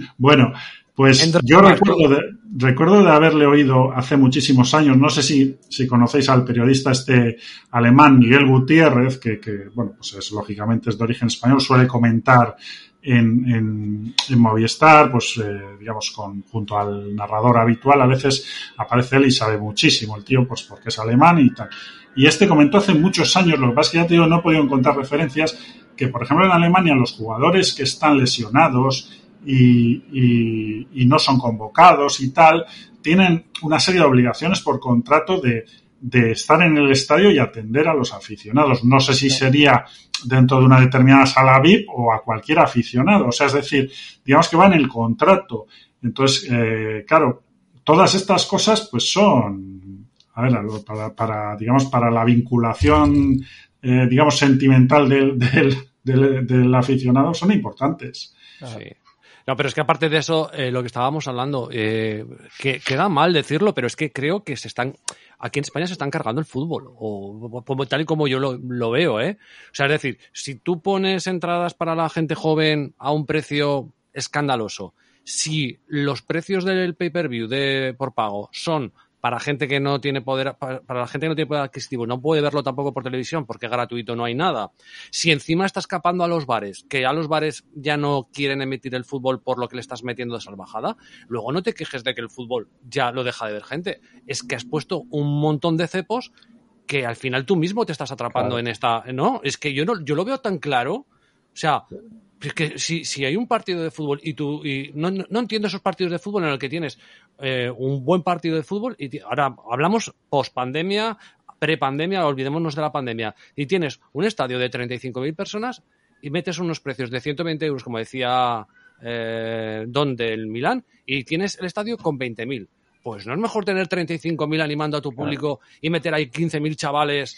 bueno, pues yo recuerdo de, recuerdo de haberle oído hace muchísimos años, no sé si, si conocéis al periodista este alemán Miguel Gutiérrez, que, que bueno, pues es, lógicamente es de origen español, suele comentar en, en, en Movistar, pues eh, digamos, con, junto al narrador habitual, a veces aparece él y sabe muchísimo el tío, pues porque es alemán y tal. Y este comentó hace muchos años, lo que pasa es que ya te digo, no he podido encontrar referencias, que por ejemplo en Alemania los jugadores que están lesionados y, y, y no son convocados y tal, tienen una serie de obligaciones por contrato de, de estar en el estadio y atender a los aficionados. No sé si sería dentro de una determinada sala VIP o a cualquier aficionado. O sea, es decir, digamos que va en el contrato. Entonces, eh, claro, todas estas cosas pues son, a ver, para, para digamos, para la vinculación, eh, digamos, sentimental del, del, del, del, aficionado son importantes. Sí. No, pero es que aparte de eso, eh, lo que estábamos hablando, eh, que queda mal decirlo, pero es que creo que se están, aquí en España se están cargando el fútbol, o, tal y como yo lo, lo, veo, ¿eh? O sea, es decir, si tú pones entradas para la gente joven a un precio escandaloso, si los precios del pay-per-view de por pago son para gente que no tiene poder, para, la gente que no tiene poder adquisitivo, no puede verlo tampoco por televisión porque gratuito no hay nada. Si encima está escapando a los bares, que a los bares ya no quieren emitir el fútbol por lo que le estás metiendo de salvajada, luego no te quejes de que el fútbol ya lo deja de ver gente. Es que has puesto un montón de cepos que al final tú mismo te estás atrapando claro. en esta, ¿no? Es que yo no, yo lo veo tan claro. O sea, es que si, si, hay un partido de fútbol y tú y no, no, entiendo esos partidos de fútbol en el que tienes eh, un buen partido de fútbol y ahora hablamos post pandemia, pre-pandemia, olvidémonos de la pandemia. Y tienes un estadio de 35.000 personas y metes unos precios de 120 euros, como decía eh, Don del Milán, y tienes el estadio con 20.000 pues no es mejor tener 35.000 animando a tu público claro. y meter ahí 15.000 chavales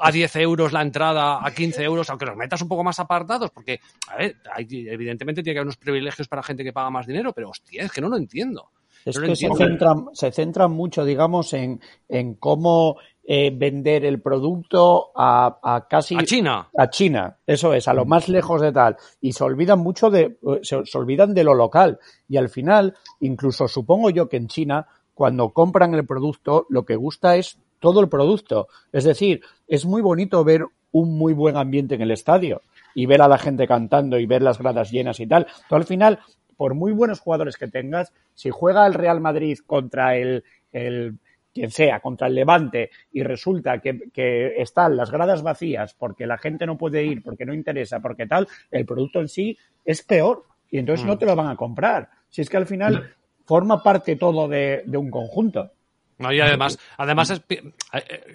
a 10 euros la entrada, a 15 euros, aunque los metas un poco más apartados, porque, a ver, hay, evidentemente tiene que haber unos privilegios para gente que paga más dinero, pero hostia, es que no lo entiendo. Es no que se centran, se centran mucho, digamos, en, en cómo eh, vender el producto a, a, casi a China. A China, eso es, a lo más lejos de tal. Y se olvidan mucho de, se, se, olvidan de lo local. Y al final, incluso supongo yo que en China, cuando compran el producto, lo que gusta es todo el producto. Es decir, es muy bonito ver un muy buen ambiente en el estadio y ver a la gente cantando y ver las gradas llenas y tal. Tú al final, por muy buenos jugadores que tengas, si juega el Real Madrid contra el, el quien sea, contra el Levante, y resulta que, que, están las gradas vacías porque la gente no puede ir, porque no interesa, porque tal, el producto en sí es peor. Y entonces mm. no te lo van a comprar. Si es que al final forma parte todo de, de un conjunto. No, y además, además eh,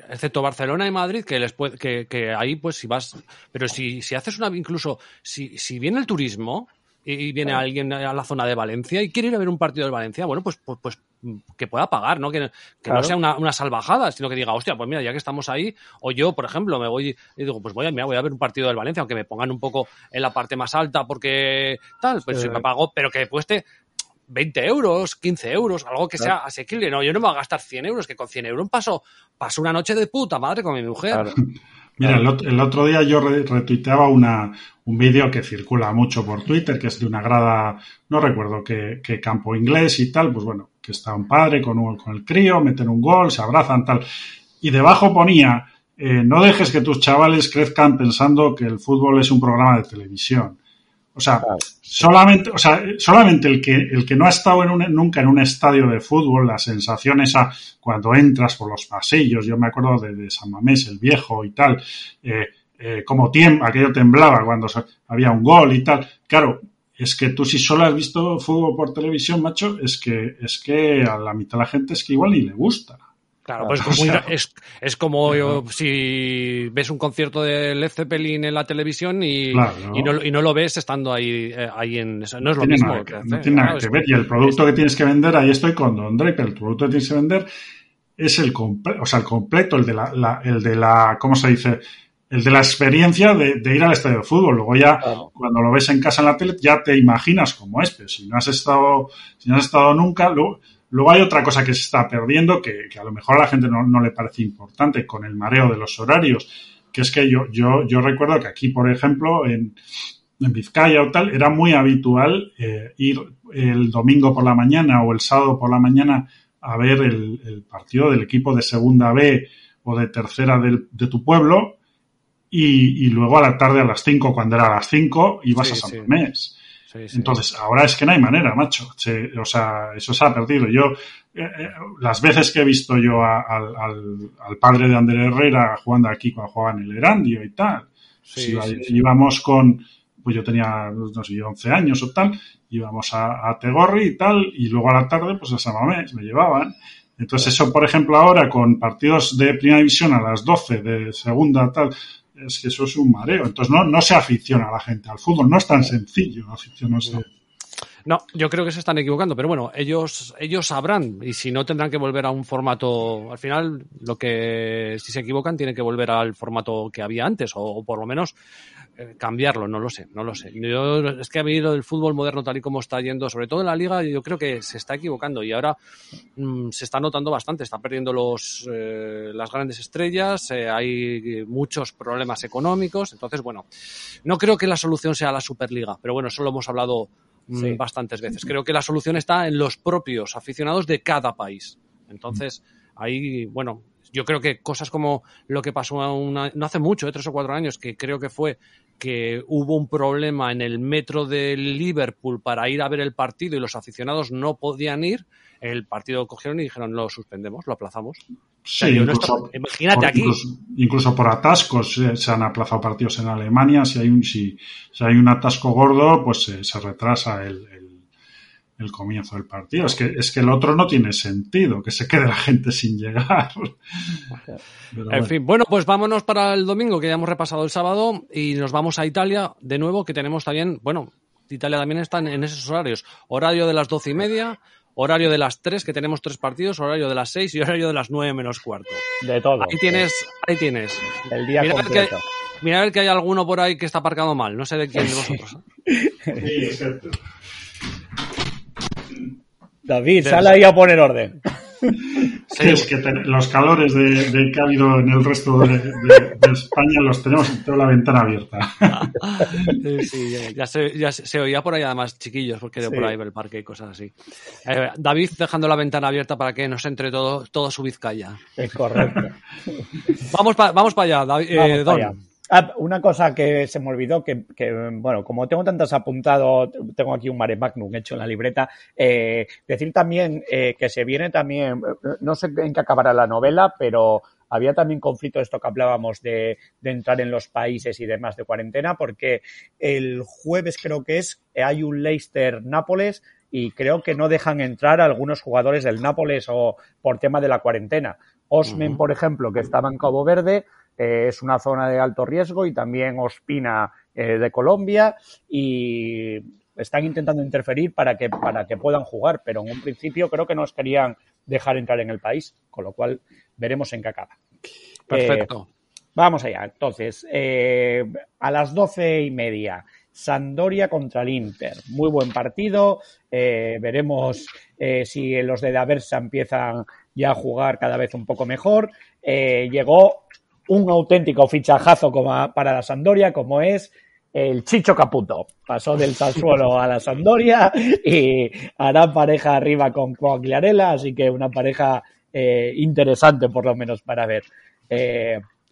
excepto Barcelona y Madrid, que les puede, que, que ahí pues si vas, pero si, si haces una, incluso, si, si viene el turismo, y viene alguien a la zona de Valencia y quiere ir a ver un partido del Valencia, bueno, pues, pues, pues que pueda pagar, ¿no? Que, no sea una, una, salvajada, sino que diga, hostia, pues mira, ya que estamos ahí, o yo, por ejemplo, me voy y digo, pues voy a, voy a ver un partido del Valencia, aunque me pongan un poco en la parte más alta porque tal, pues si me pago, pero que cueste 20 euros, 15 euros, algo que sea asequible. No, yo no me voy a gastar 100 euros, que con 100 euros paso, paso una noche de puta madre con mi mujer. Mira, el otro, día yo retuiteaba una, un vídeo que circula mucho por Twitter, que es de una grada, no recuerdo qué, campo inglés y tal, pues bueno, que está un padre con, un, con el crío, meten un gol, se abrazan, tal. Y debajo ponía, eh, no dejes que tus chavales crezcan pensando que el fútbol es un programa de televisión. O sea, solamente, o sea, solamente el que, el que no ha estado en nunca en un estadio de fútbol, la sensación esa cuando entras por los pasillos, yo me acuerdo de, San Mamés, el viejo y tal, eh, eh, como tiempo, aquello temblaba cuando había un gol y tal. Claro, es que tú si solo has visto fútbol por televisión, macho, es que, es que a la mitad de la gente es que igual ni le gusta. Claro, pues es, es, como si ves un concierto de Led Zeppelin en la televisión y, y, no, y no, lo ves estando ahí, eh, ahí en... No es lo mismo. no tiene nada que ver. Y el producto que tienes que vender, ahí estoy con Don Draper, el producto que tienes que vender es el, o sea, el completo, el de la, el de la, ¿cómo se dice? El de la experiencia de, ir al estadio de fútbol. Luego ya, cuando lo ves en casa en la tele, ya te imaginas cómo es, pero si no has estado, si no has estado nunca, luego, Luego hay otra cosa que se está perdiendo, que, a lo mejor a la gente no, le parece importante, con el mareo de los horarios, que es que yo, yo, yo recuerdo que aquí, por ejemplo, en, en Vizcaya o tal, era muy habitual eh, ir el domingo por la mañana o el sábado por la mañana a ver el, partido del equipo de segunda B o de tercera de tu pueblo y, luego a la tarde a las 5, cuando era a las 5, ibas a San Entonces, ahora es que no hay manera, macho. o sea, eso se ha perdido. Yo, eh, eh, las veces que he visto yo al, al, padre de André Herrera jugando aquí cuando jugaba en el Erandio y tal, si íbamos con, pues yo tenía, no sé, 11 años o tal, íbamos a, a, Tegorri y tal, y luego a la tarde, pues a Samamés me llevaban. Entonces, eso, por ejemplo, ahora con partidos de primera división a las 12, de segunda, tal, es que eso es un mareo. Entonces no, no se aficiona la gente al fútbol, no es tan sencillo aficionarse. Yo creo que se están equivocando, pero bueno, ellos, ellos sabrán y si no tendrán que volver a un formato. Al final, lo que si se equivocan tienen que volver al formato que había antes o por lo menos eh, cambiarlo, no lo sé, no lo sé. Es que a mí lo del fútbol moderno tal y como está yendo, sobre todo en la liga, yo creo que se está equivocando y ahora mm, se está notando bastante, está perdiendo los, eh, las grandes estrellas, eh, hay muchos problemas económicos, entonces bueno, no creo que la solución sea la Superliga, pero bueno, eso lo hemos hablado mm, bastantes veces. Creo que la solución está en los propios aficionados de cada país. Entonces, ahí, bueno, yo creo que cosas como lo que pasó una, no hace mucho, tres o cuatro años, que creo que fue que hubo un problema en el metro de Liverpool para ir a ver el partido y los aficionados no podían ir, el partido cogieron y dijeron lo suspendemos, lo aplazamos. Sí, incluso, imagínate aquí. Incluso, por atascos se han aplazado partidos en Alemania. Si hay un, si, hay un atasco gordo, pues se, retrasa el, el, comienzo del partido. Es que, es que el otro no tiene sentido, que se quede la gente sin llegar. en fin, bueno, pues vámonos para el domingo, que ya hemos repasado el sábado, y nos vamos a Italia de nuevo, que tenemos también, bueno, Italia también está en esos horarios. Horario de las doce y media, horario de las tres, que tenemos tres partidos, horario de las seis y horario de las nueve menos cuarto. De todo. Ahí tienes, ahí tienes. El día mira completo. A ver que, mira a ver que hay alguno por ahí que está aparcado mal, no sé de quién de vosotros. sí, exacto. David, sal ahí a poner orden. Sí, es que los calores de, que ha habido en el resto de, España los tenemos en toda la ventana abierta. Sí, ya, se, oía por ahí además chiquillos, porque de por ahí el parque y cosas así. Eh, David dejando la ventana abierta para que nos entre todo, todo su Vizcaya. Es correcto. vamos, vamos para allá, David, eh, Don. Ah, una cosa que se me olvidó, que, bueno, como tengo tantos apuntados, tengo aquí un mare magnum hecho en la libreta, eh, decir también eh, que se viene también, no sé en qué acabará la novela, pero había también conflicto de esto que hablábamos de, entrar en los países y demás de cuarentena, porque el jueves creo que es, hay un Leicester-Nápoles y creo que no dejan entrar a algunos jugadores del Nápoles o por tema de la cuarentena. Osmen, por ejemplo, que estaba en Cabo Verde, eh, es una zona de alto riesgo y también Ospina eh, de Colombia y están intentando interferir para que, para que puedan jugar, pero en un principio creo que nos querían dejar entrar en el país, con lo cual veremos en qué acaba. Perfecto. vamos allá. Entonces, a las doce y media, Sandoria contra el Inter. Muy buen partido. Eh, veremos eh, si los de Daversa empiezan ya a jugar cada vez un poco mejor. Eh, llegó un auténtico fichajazo para la Sandoria, como es el Chicho Caputo. Pasó del Sassuolo a la Sandoria y hará pareja arriba con Coagliarela, así que una pareja interesante por lo menos para ver.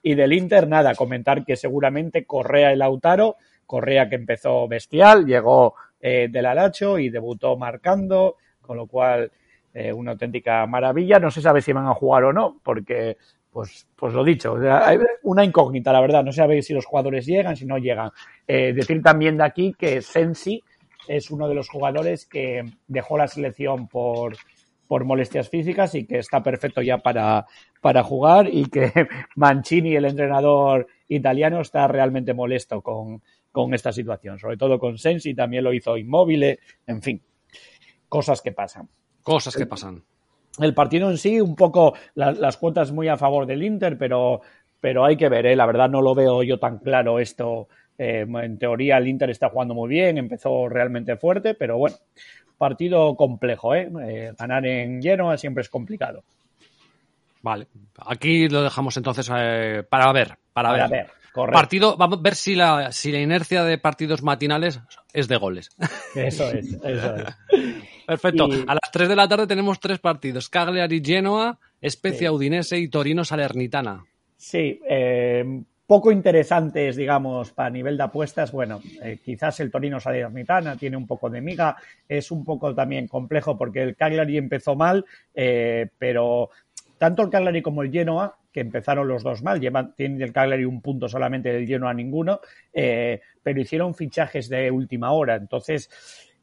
y del Inter, nada, comentar que seguramente Correa y Lautaro Correa que empezó bestial, llegó eh, del Alacho y debutó marcando, con lo cual eh, una auténtica maravilla. No se sabe si van a jugar o no, porque, pues, pues lo dicho, hay una incógnita, la verdad. No sabe si los jugadores llegan, si no llegan. Eh, decir también de aquí que Sensi es uno de los jugadores que dejó la selección por, por molestias físicas y que está perfecto ya para, para jugar y que Mancini, el entrenador italiano, está realmente molesto con, con esta situación, sobre todo con Sensi, también lo hizo inmóvil, en fin, cosas que pasan. Cosas que pasan. El partido en sí, un poco las cuotas muy a favor del Inter, pero, pero hay que ver, ¿eh? la verdad no lo veo yo tan claro esto. Eh, en teoría el Inter está jugando muy bien, empezó realmente fuerte, pero bueno, partido complejo, ¿eh? eh ganar en Genoa siempre es complicado. Vale, aquí lo dejamos entonces eh, para ver, para, ver. Partido, vamos a ver si la, si la inercia de partidos matinales es de goles. Eso es, eso es. Perfecto. A las 3 de la tarde tenemos tres partidos: Cagliari Genoa, Spezia Udinese y Torino Salernitana. Sí, eh, poco interesantes, digamos, para nivel de apuestas. Bueno, eh, quizás el Torino Salernitana tiene un poco de miga. Es un poco también complejo porque el Cagliari empezó mal, eh, pero tanto el Cagliari como el Genoa, que empezaron los dos mal, llevan, tienen el Cagliari un punto solamente, el Genoa ninguno, eh, pero hicieron fichajes de última hora. Entonces,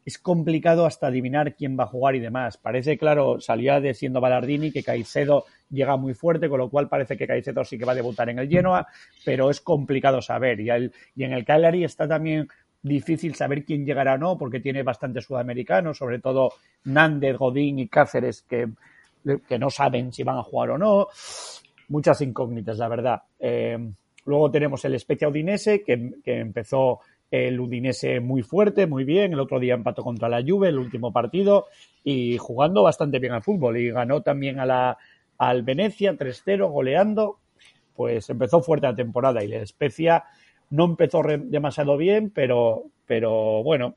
es complicado hasta adivinar quién va a jugar y demás. Parece, claro, salía diciendo Ballardini que Caicedo llega muy fuerte, con lo cual parece que Caicedo sí que va a debutar en el Genoa, pero es complicado saber. Y, y en el Cagliari está también difícil saber quién llegará o no, porque tiene bastante sudamericanos, sobre todo Nández, Godín y Cáceres, que que no saben si van a jugar o no. Muchas incógnitas, la verdad. Eh, luego tenemos el Spezia Udinese, que, empezó el Udinese muy fuerte, muy bien. El otro día empató contra la Juve, el último partido, y jugando bastante bien al fútbol. Y ganó también a la, al Venecia 3-0, goleando. Pues empezó fuerte la temporada y el Spezia no empezó demasiado bien, pero, pero bueno,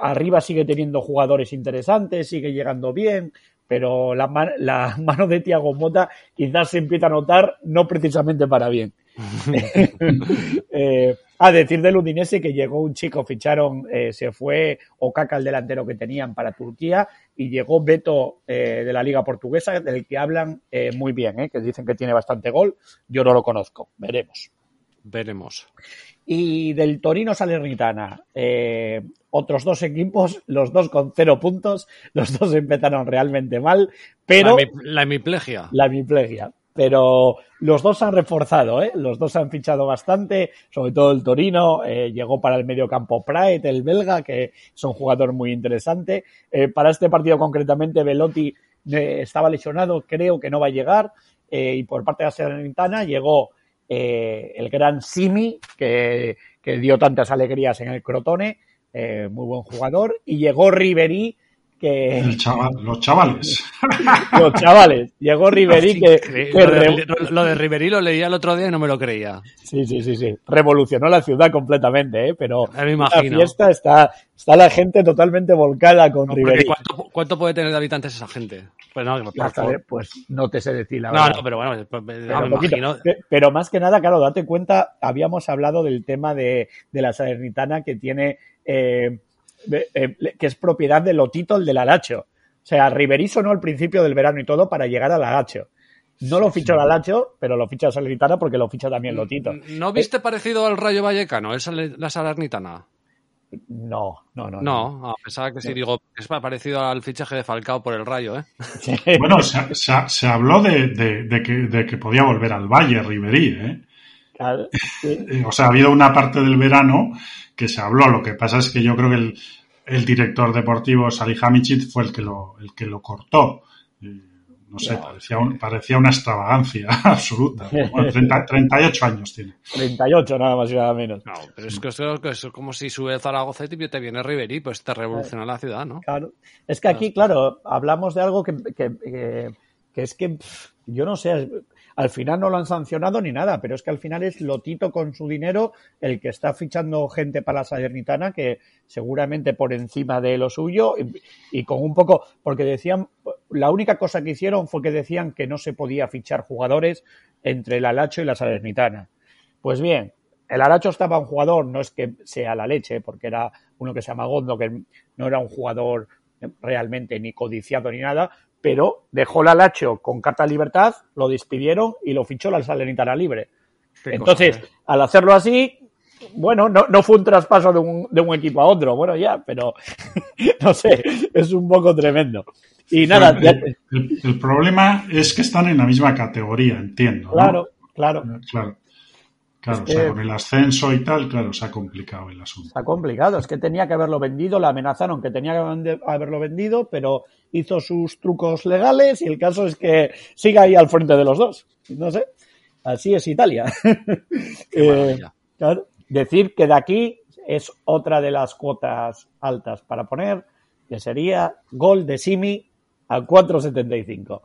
arriba sigue teniendo jugadores interesantes, sigue llegando bien, pero la, la mano de Tiago Mota quizás se empieza a notar no precisamente para bien. eh, a decir del Udinese que llegó un chico, ficharon, eh, se fue Okaka el delantero que tenían para Turquía y llegó Beto eh, de la Liga Portuguesa, del que hablan eh, muy bien, que dicen que tiene bastante gol. Yo no lo conozco, veremos. Veremos. Y del Torino Salernitana, eh, otros dos equipos, los dos con cero puntos, los dos empezaron realmente mal, pero... La, hemiplegia. La hemiplegia. Pero los dos han reforzado, ¿eh? los dos han fichado bastante, sobre todo el Torino, eh, llegó para el mediocampo Praet, el belga, que es un jugador muy interesante. Eh, para este partido concretamente, Velotti eh, estaba lesionado, creo que no va a llegar, y por parte de la llegó el gran Simi, que, dio tantas alegrías en el Crotone, muy buen jugador, y llegó Riverí, que... los chavales. los chavales. Llegó Riverí que... lo, de, Riverí lo leía el otro día y no me lo creía. Sí, sí, sí, sí. Revolucionó la ciudad completamente, ¿eh? pero me imagino. la fiesta está, está la gente totalmente volcada con Riverí. ¿cuánto, puede tener de habitantes esa gente? Pues no, pues no te sé decir la verdad. No, no, pero bueno, pues, pero, me imagino. pero más que nada, claro, date cuenta, habíamos hablado del tema de, de la Salernitana que tiene... Eh, eh, que es propiedad de Lotito, el del Alacho. O sea, Riverí sonó al principio del verano y todo para llegar al Alacho. No lo fichó el Alacho, pero lo ficha Salernitana porque lo ficha también Lotito. ¿No viste parecido al Rayo Vallecano, esa la Salernitana? No, no, no. No, pensaba que sí, digo, es parecido al fichaje de Falcao por el Rayo, ¿eh? Bueno, se, habló de, que, de, que, podía volver al Valle, Riverí, ¿eh? Claro, eh, O sea, ha habido una parte del verano que se habló. Lo que pasa es que yo creo que el, el director deportivo Salihamidzic fue el que lo, el que lo cortó no sé, parecía, parecía una extravagancia absoluta. 38 años tiene. 38 nada más y nada menos. No, pero es que es como si sube Zaragoza y te viene Riverí, pues te revoluciona la ciudad, ¿no? Claro. Es que aquí, claro, hablamos de algo que, que, que es que, yo no sé, al final no lo han sancionado ni nada, pero es que al final es Lotito con su dinero el que está fichando gente para la Salernitana que seguramente por encima de lo suyo y, con un poco, porque decían, la única cosa que hicieron fue que decían que no se podía fichar jugadores entre el Alacho y la Salernitana. Pues bien, el Aracho estaba un jugador, no es que sea la leche, porque era uno que se llama Gondo, que no era un jugador realmente ni codiciado ni nada, pero dejó la Lacho con carta de libertad, lo despidieron y lo fichó la Salernitana libre. Entonces, al hacerlo así, bueno, no, no fue un traspaso de un, de un, equipo a otro, bueno, ya, pero no sé, es un poco tremendo. Y nada. El, problema es que están en la misma categoría, entiendo. Claro, claro. Claro. Claro, o sea, con el ascenso y tal, claro, se ha complicado el asunto. Se ha complicado, es que tenía que haberlo vendido, le amenazaron que tenía que haberlo vendido, pero hizo sus trucos legales y el caso es que siga ahí al frente de los dos. No sé, así es Italia. Eh, claro, decir que de aquí es otra de las cuotas altas para poner, que sería gol de Simi al 4.75.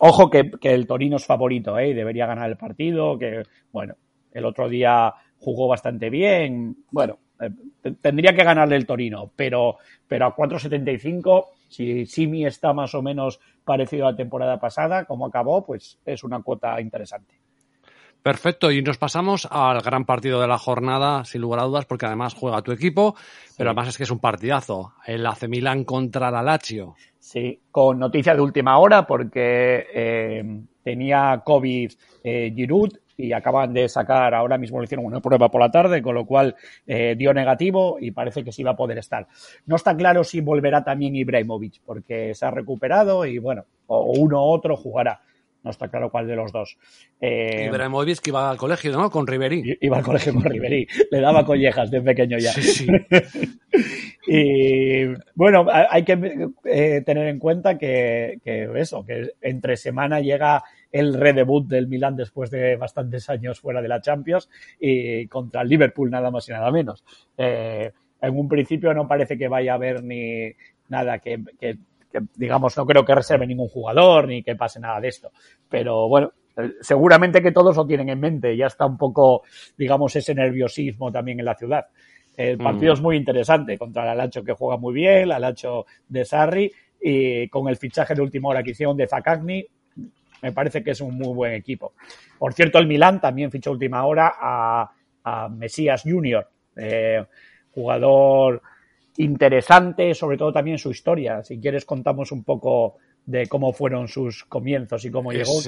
Ojo que, que, el Torino es favorito, ¿eh? debería ganar el partido, que, bueno, el otro día jugó bastante bien. Bueno, eh, tendría que ganarle el Torino, pero, pero a 4.75, si Simi está más o menos parecido a la temporada pasada, como acabó, pues es una cuota interesante. Perfecto, y nos pasamos al gran partido de la jornada, sin lugar a dudas, porque además juega tu equipo, pero además es que es un partidazo, el AC Milan contra la Lazio. Sí, con noticia de última hora, porque eh, tenía COVID eh, Giroud y acaban de sacar, ahora mismo le hicieron una prueba por la tarde, con lo cual eh, dio negativo y parece que sí va a poder estar. No está claro si volverá también Ibrahimovic, porque se ha recuperado y bueno, o uno u otro jugará. No está claro cuál de los dos. Eh, Ibrahimovic que iba al colegio, ¿no? Con Ribery. Iba al colegio con Ribery. Le daba collejas de pequeño ya. Sí, sí. y bueno, hay que eh, tener en cuenta que, que, eso, que entre semana llega el redebut del Milan después de bastantes años fuera de la Champions y contra el Liverpool nada más y nada menos. Eh, en un principio no parece que vaya a haber ni nada que, digamos, no creo que reserve ningún jugador ni que pase nada de esto. Pero bueno, seguramente que todos lo tienen en mente. Ya está un poco, digamos, ese nerviosismo también en la ciudad. El partido es muy interesante contra el Alacho que juega muy bien, el Alacho de Sarri y con el fichaje de última hora que hicieron de Zakagni, me parece que es un muy buen equipo. Por cierto, el Milán también fichó última hora a, Mesías Junior, eh, jugador interesante, sobre todo también su historia. Si quieres contamos un poco de cómo fueron sus comienzos y cómo llegó.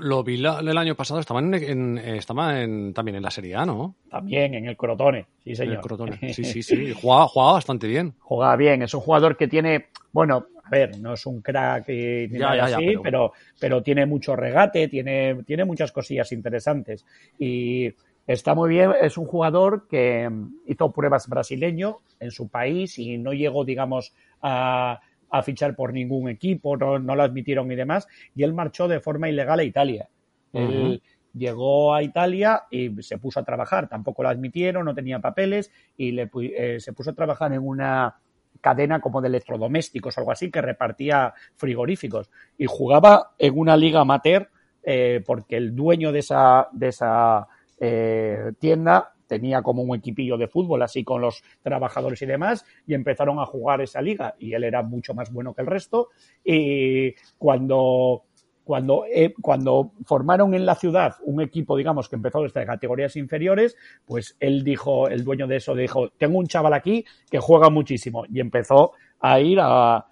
lo, vi el año pasado, estaba, en, estaba en, también en la Serie A, ¿no? También en el Crotone, sí señor. El Crotone. Sí, sí, sí. Jugaba, bastante bien. Jugaba bien, es un jugador que tiene, bueno, a ver, no es un crack ni nada así, pero... pero... tiene mucho regate, tiene, tiene muchas cosillas interesantes. Y está muy bien, es un jugador que hizo pruebas brasileño en su país y no llegó, digamos, a, fichar por ningún equipo, no, lo admitieron y demás, y él marchó de forma ilegal a Italia. Él llegó a Italia y se puso a trabajar, tampoco lo admitieron, no tenía papeles y le, eh, se puso a trabajar en una cadena como de electrodomésticos o algo así que repartía frigoríficos. Y jugaba en una liga amateur eh, porque el dueño de esa, de esa eh, tienda tenía como un equipillo de fútbol así con los trabajadores y demás y empezaron a jugar esa liga. Y él era mucho más bueno que el resto. Y cuando cuando, eh, cuando formaron en la ciudad un equipo, digamos, que empezó desde categorías inferiores, pues él dijo, el dueño de eso dijo, tengo un chaval aquí que juega muchísimo y empezó a ir a,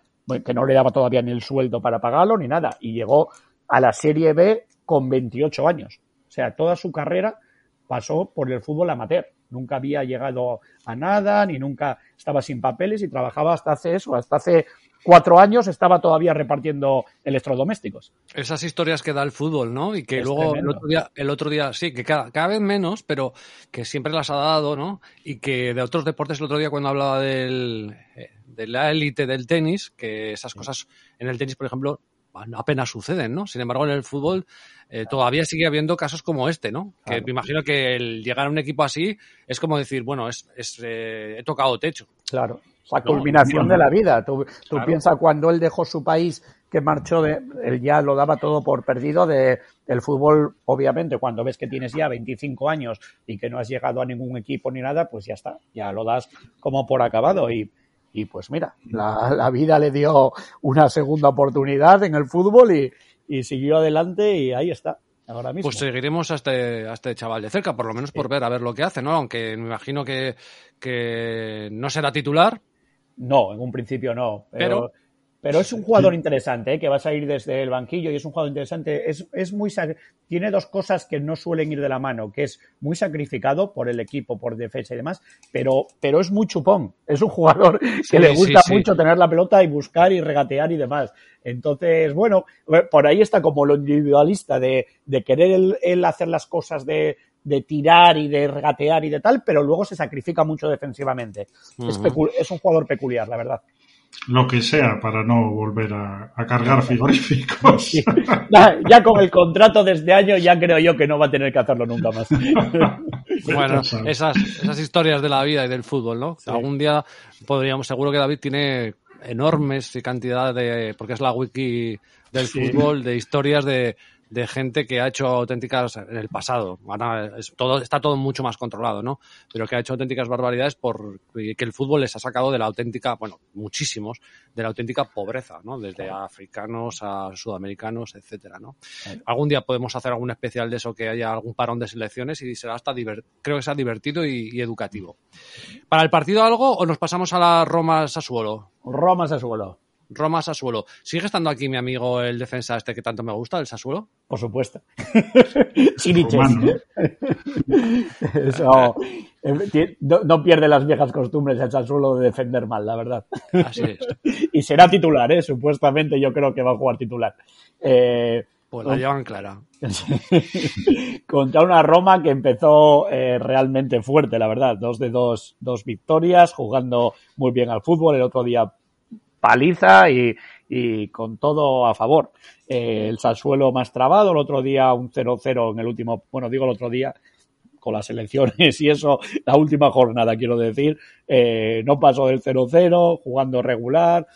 que no le daba todavía ni el sueldo para pagarlo ni nada y llegó a la Serie B con 28 años. O sea, toda su carrera pasó por el fútbol amateur. nunca había llegado a nada, ni nunca estaba sin papeles y trabajaba hasta hace eso, hasta hace cuatro años estaba todavía repartiendo electrodomésticos. Esas historias que da el fútbol, ¿no? Y que luego el otro, día, el otro día, sí, que cada, cada, vez menos, pero que siempre las ha dado, ¿no? Y que de otros deportes el otro día cuando hablaba del, eh, de la élite del tenis, que esas cosas en el tenis, por ejemplo, apenas suceden, ¿no? Sin embargo, en el fútbol eh, todavía sigue habiendo casos como este, ¿no? Que me imagino que el llegar a un equipo así es como decir, bueno, es, es eh, he tocado techo. Claro, la culminación de la vida. Tú, tú piensas cuando él dejó su país, que marchó, de, él ya lo daba todo por perdido de el fútbol, obviamente, cuando ves que tienes ya 25 años y que no has llegado a ningún equipo ni nada, pues ya está, ya lo das como por acabado y y pues mira, la, la, vida le dio una segunda oportunidad en el fútbol y, y siguió adelante y ahí está. Ahora mismo. Pues seguiremos a este, a este chaval de cerca, por lo menos por ver a ver lo que hace, ¿no? Aunque me imagino que, que no será titular. No, en un principio no. pero, pero pero es un jugador interesante, ¿eh? que va a salir desde el banquillo y es un jugador interesante. Es, es muy tiene dos cosas que no suelen ir de la mano, que es muy sacrificado por el equipo, por defensa y demás, pero, pero es muy chupón. Es un jugador que le gusta sí, sí. mucho tener la pelota y buscar y regatear y demás. Entonces, bueno, por ahí está como lo individualista de, de querer él, él hacer las cosas de, de tirar y de regatear y de tal, pero luego se sacrifica mucho defensivamente. Uh -huh. es, es un jugador peculiar, la verdad lo que sea para no volver a, a cargar frigoríficos. Sí. Ya, con el contrato de este año ya creo yo que no va a tener que hacerlo nunca más. bueno, esas, esas historias de la vida y del fútbol, ¿no? Sí. Algún día podríamos, seguro que David tiene enormes cantidad de, porque es la wiki del sí. fútbol, de historias de, de gente que ha hecho auténticas en el pasado. Es todo, está todo mucho más controlado, ¿no? Pero que ha hecho auténticas barbaridades por que el fútbol les ha sacado de la auténtica, bueno, muchísimos, de la auténtica pobreza, ¿no? Desde africanos a sudamericanos, etcétera, ¿no? Algún día podemos hacer algún especial de eso que haya algún parón de selecciones y será hasta creo que sea divertido y, y educativo. ¿Para el partido algo o nos pasamos a la Roma Sassuolo? Roma Sassuolo. Roma Sassuolo. ¿Sigue estando aquí mi amigo el defensa este que tanto me gusta, el Sassuolo? Por supuesto. Eso, eh, no, no, pierde las viejas costumbres el Sassuolo de defender mal, la verdad. Así es. y será titular, ¿eh? Supuestamente yo creo que va a jugar titular. Eh, pues la llevan clara. Contra una Roma que empezó eh, realmente fuerte, la verdad. Dos de dos, dos victorias, jugando muy bien al fútbol. El otro día paliza y, y con todo a favor. Eh, el Sassuelo más trabado, el otro día un 0-0 en el último, bueno, digo el otro día, con las elecciones y eso, la última jornada, quiero decir, eh, no pasó del 0-0, jugando regular,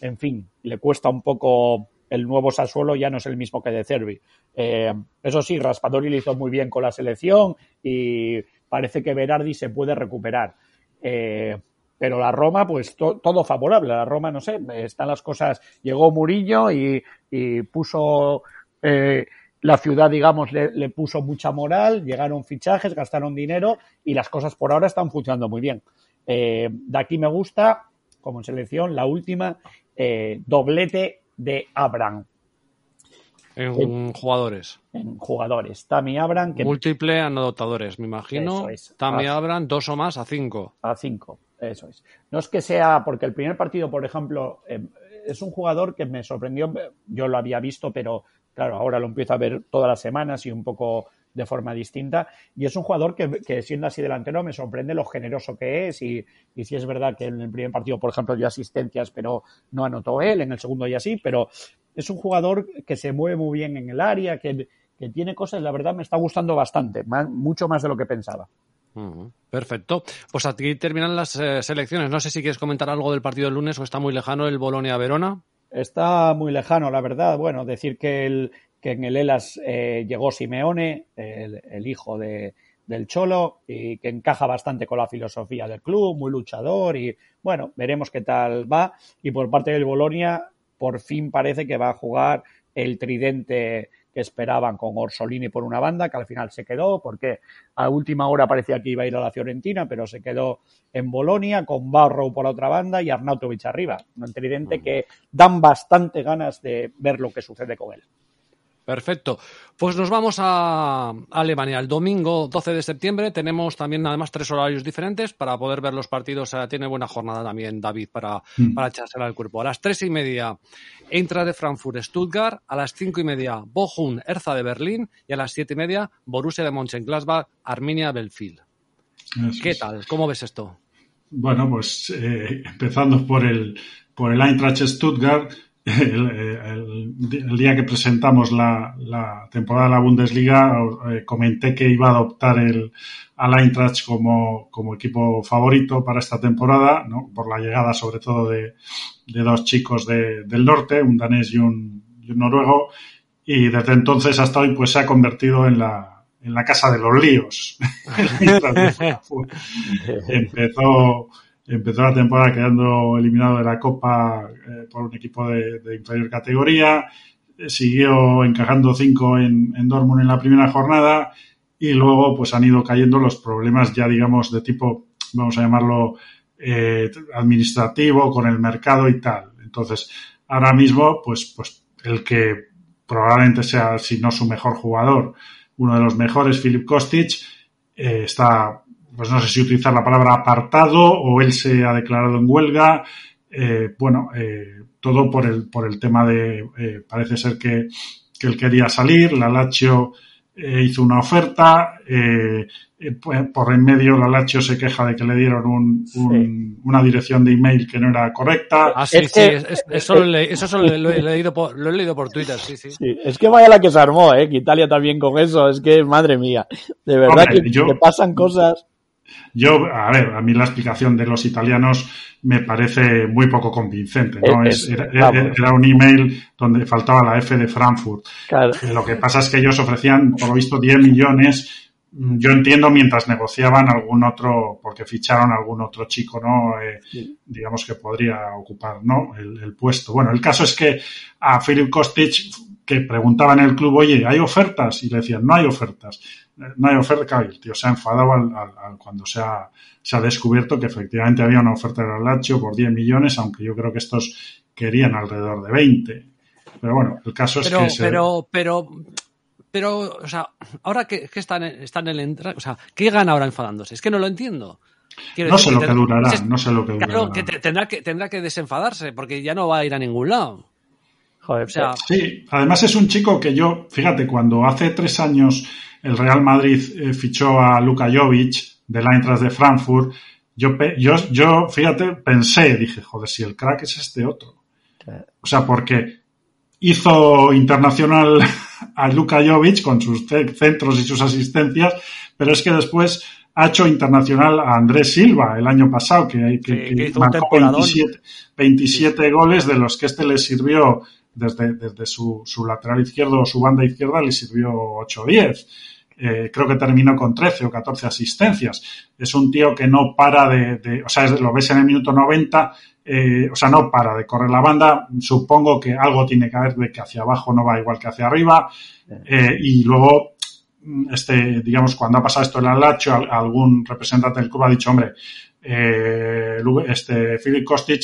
en fin, le cuesta un poco el nuevo Sassuelo, ya no es el mismo que de Cervi. Eh, eso sí, Raspadori lo hizo muy bien con la selección y parece que Berardi se puede recuperar. Eh, pero la Roma, pues to, todo favorable. La Roma, no sé, están las cosas. Llegó Murillo y, y puso eh, la ciudad, digamos, le, le, puso mucha moral, llegaron fichajes, gastaron dinero y las cosas por ahora están funcionando muy bien. Eh, de aquí me gusta, como en selección, la última, eh, doblete de Abraham. En jugadores. En jugadores. Tami Abraham. Que... Múltiple anotadores, me imagino. Es. Tami a... Abraham, dos o más a cinco. A cinco. Eso es. No es que sea, porque el primer partido, por ejemplo, eh, es un jugador que me sorprendió, yo lo había visto, pero claro, ahora lo empiezo a ver todas las semanas y un poco de forma distinta. Y es un jugador que, que siendo así delantero me sorprende lo generoso que es y, y si es verdad que en el primer partido, por ejemplo, dio asistencias, pero no anotó él, en el segundo y así, pero es un jugador que se mueve muy bien en el área, que, que tiene cosas, la verdad me está gustando bastante, mucho más de lo que pensaba. Perfecto. Pues aquí terminan las eh, selecciones. No sé si quieres comentar algo del partido del lunes o está muy lejano el Bolonia-Verona. Está muy lejano, la verdad. Bueno, decir que, el, que en el ELAS eh, llegó Simeone, el, el hijo de, del Cholo, y que encaja bastante con la filosofía del club, muy luchador y bueno, veremos qué tal va. Y por parte del Bolonia, por fin parece que va a jugar el tridente que esperaban con Orsolini por una banda, que al final se quedó, porque a última hora parecía que iba a ir a la Fiorentina, pero se quedó en Bolonia, con Barrow por la otra banda y Arnautovic arriba. Un tridente que dan bastante ganas de ver lo que sucede con él. Perfecto. Pues nos vamos a Alemania. El domingo 12 de septiembre tenemos también además tres horarios diferentes para poder ver los partidos. Tiene buena jornada también David para, mm. para echársela al cuerpo. A las tres y media Eintracht de Frankfurt, Stuttgart. A las cinco y media Bochum, Erza de Berlín. Y a las siete y media Borussia de Mönchengladbach, Arminia Belfield. ¿Qué tal? ¿Cómo ves esto? Bueno, pues eh, empezando por el, por el Eintracht Stuttgart, el, día que presentamos la, temporada de la Bundesliga eh, comenté que iba a adoptar el, al Eintracht como, como equipo favorito para esta temporada, ¿no? por la llegada sobre todo de, dos chicos del norte, un danés y un, noruego, y desde entonces hasta hoy pues se ha convertido en la, en la casa de los líos. Empezó Empezó la temporada quedando eliminado de la Copa eh, por un equipo de, inferior categoría. Siguió encajando cinco en, en, Dortmund en la primera jornada y luego pues han ido cayendo los problemas ya digamos de tipo, vamos a llamarlo, eh, administrativo con el mercado y tal. Entonces, ahora mismo pues, pues el que probablemente sea, si no su mejor jugador, uno de los mejores, Philip Kostic, eh, está pues no sé si utilizar la palabra apartado o él se ha declarado en huelga. Eh, bueno, eh, todo por el, por el tema de, eh, parece ser que, que, él quería salir, la Lazio hizo una oferta, pues, por en medio la Lazio se queja de que le dieron un, una dirección de email que no era correcta. Ah, sí, sí, eso, lo, he leído por, lo he leído por Twitter, sí, sí. es que vaya la que se armó, eh, que Italia también con eso, es que madre mía, de verdad que, que pasan cosas. Yo, a ver, a mí la explicación de los italianos me parece muy poco convincente, ¿no? Es, era, un email donde faltaba la F de Frankfurt. Eh, lo que pasa es que ellos ofrecían, por lo visto, 10 millones. Mm, yo entiendo mientras negociaban algún otro, porque ficharon algún otro chico, ¿no? Eh, digamos que podría ocupar, ¿no? El, el, puesto. Bueno, el caso es que a Philip Kostic que preguntaba en el club, oye, ¿hay ofertas? Y le decían, no hay ofertas. No hay oferta. el tío se ha enfadado al, cuando se ha, se ha, descubierto que efectivamente había una oferta de Lazio por 10 millones, aunque yo creo que estos querían alrededor de 20. Pero bueno, el caso es que... Pero, pero, pero, o sea, ahora que, están, están en el... O sea, ¿qué gana ahora enfadándose? Es que no lo entiendo. no sé lo que durará, no sé lo que durará. Claro, que tendrá que tendrá que desenfadarse porque ya no va a ir a ningún lado. Sí, además es un chico que yo, fíjate, cuando hace tres años el Real Madrid eh, fichó a Luka Jovic del Eintracht de Frankfurt, yo, yo, yo, fíjate, pensé, dije, joder, si el crack es este otro. O sea, porque hizo internacional a Luka Jovic con sus centros y sus asistencias, pero es que después ha hecho internacional a Andrés Silva el año pasado, que, que, marcó 27, 27 goles, de los que este le sirvió desde, desde su, su, lateral izquierdo o su banda izquierda le sirvió 8 o 10. Eh, creo que terminó con 13 o 14 asistencias. Es un tío que no para de, de o sea, lo ves en el minuto 90, eh, o sea, no para de correr la banda. Supongo que algo tiene que haber de que hacia abajo no va igual que hacia arriba. Eh, y luego, este, digamos, cuando ha pasado esto en el Lacho, algún representante del club ha dicho, hombre, eh, este, Philip Kostic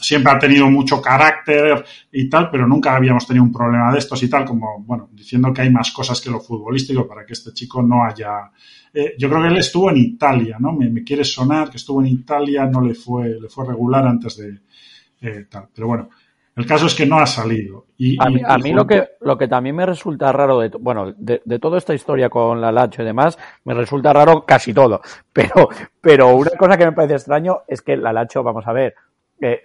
siempre ha tenido mucho carácter y tal, pero nunca habíamos tenido un problema de estos y tal, como, bueno, diciendo que hay más cosas que lo futbolístico para que este chico no haya... Eh, yo creo que él estuvo en Italia, ¿no? Me, quiere sonar que estuvo en Italia, no le fue, le fue regular antes de eh, tal. Pero bueno, el caso es que no ha salido. Y, a mí, lo, que, lo que también me resulta raro, de, bueno, de, de toda esta historia con la Lacho y demás, me resulta raro casi todo. Pero, pero una cosa que me parece extraño es que la Lacho, vamos a ver,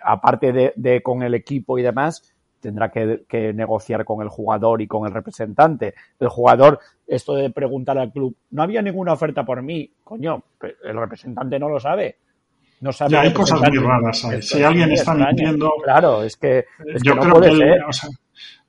aparte de, de, con el equipo y demás, tendrá que, que, negociar con el jugador y con el representante. El jugador, esto de preguntar al club, no había ninguna oferta por mí, coño, el representante no lo sabe. No sabe. Ya hay cosas muy raras ahí. Si alguien está mintiendo. Claro, es que. yo creo que. o sea,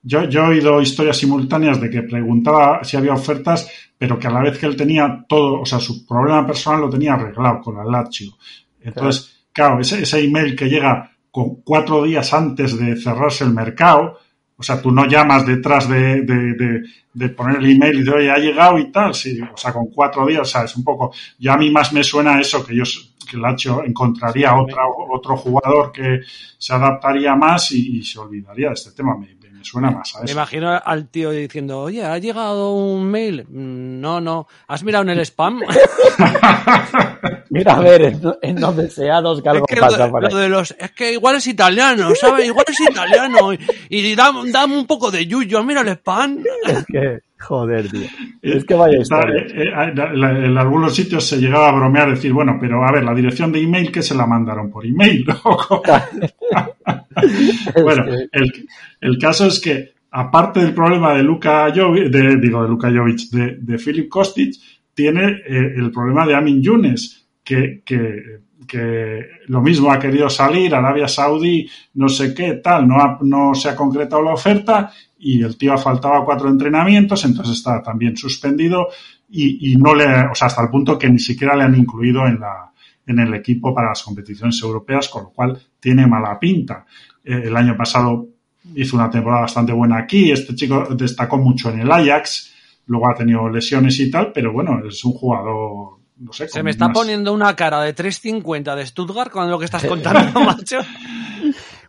yo, yo he oído historias simultáneas de que preguntaba si había ofertas, pero que a la vez que él tenía todo, o sea, su problema personal lo tenía arreglado con la Lazio. Entonces, Claro, ese, ese email que llega con cuatro días antes de cerrarse el mercado, o sea, tú no llamas detrás de, de, de, poner el email y de, oye, ha llegado y tal, sí, o sea, con cuatro días, o sea, es un poco, ya a mí más me suena eso, que ellos que Lacho encontraría otra, otro jugador que se adaptaría más y, se olvidaría de este tema. Me, suena más a eso. Me imagino al tío diciendo, oye, ¿ha llegado un mail? Mm, no, no. ¿Has mirado en el spam? Mira, a ver, en, los deseados que algo pasa de los, Es que igual es italiano, ¿sabes? Igual es italiano. Y, y dame, un poco de yuyo, mira el spam. Es que... Joder, tío. Es que vaya historia. Eh, eh, en algunos sitios se llegaba a bromear, decir, bueno, pero a ver, la dirección de email que se la mandaron por email. bueno, el, caso es que, aparte del problema de Luka Jovic, de, digo, de Luka Jovic, de, de Philip Kostic, tiene eh, el problema de Amin Yunes, que, que, que, lo mismo ha querido salir, Arabia Saudí, no sé qué, tal, no, no se ha concretado la oferta y el tío ha faltado cuatro entrenamientos, entonces está también suspendido y, no le, o sea, hasta el punto que ni siquiera le han incluido en la, en el equipo para las competiciones europeas, con lo cual tiene mala pinta. Eh, el año pasado hizo una temporada bastante buena aquí, este chico destacó mucho en el Ajax, luego ha tenido lesiones y tal, pero bueno, es un jugador no sé, Se me está poniendo una cara de 3.50 de Stuttgart con lo que estás contando, macho.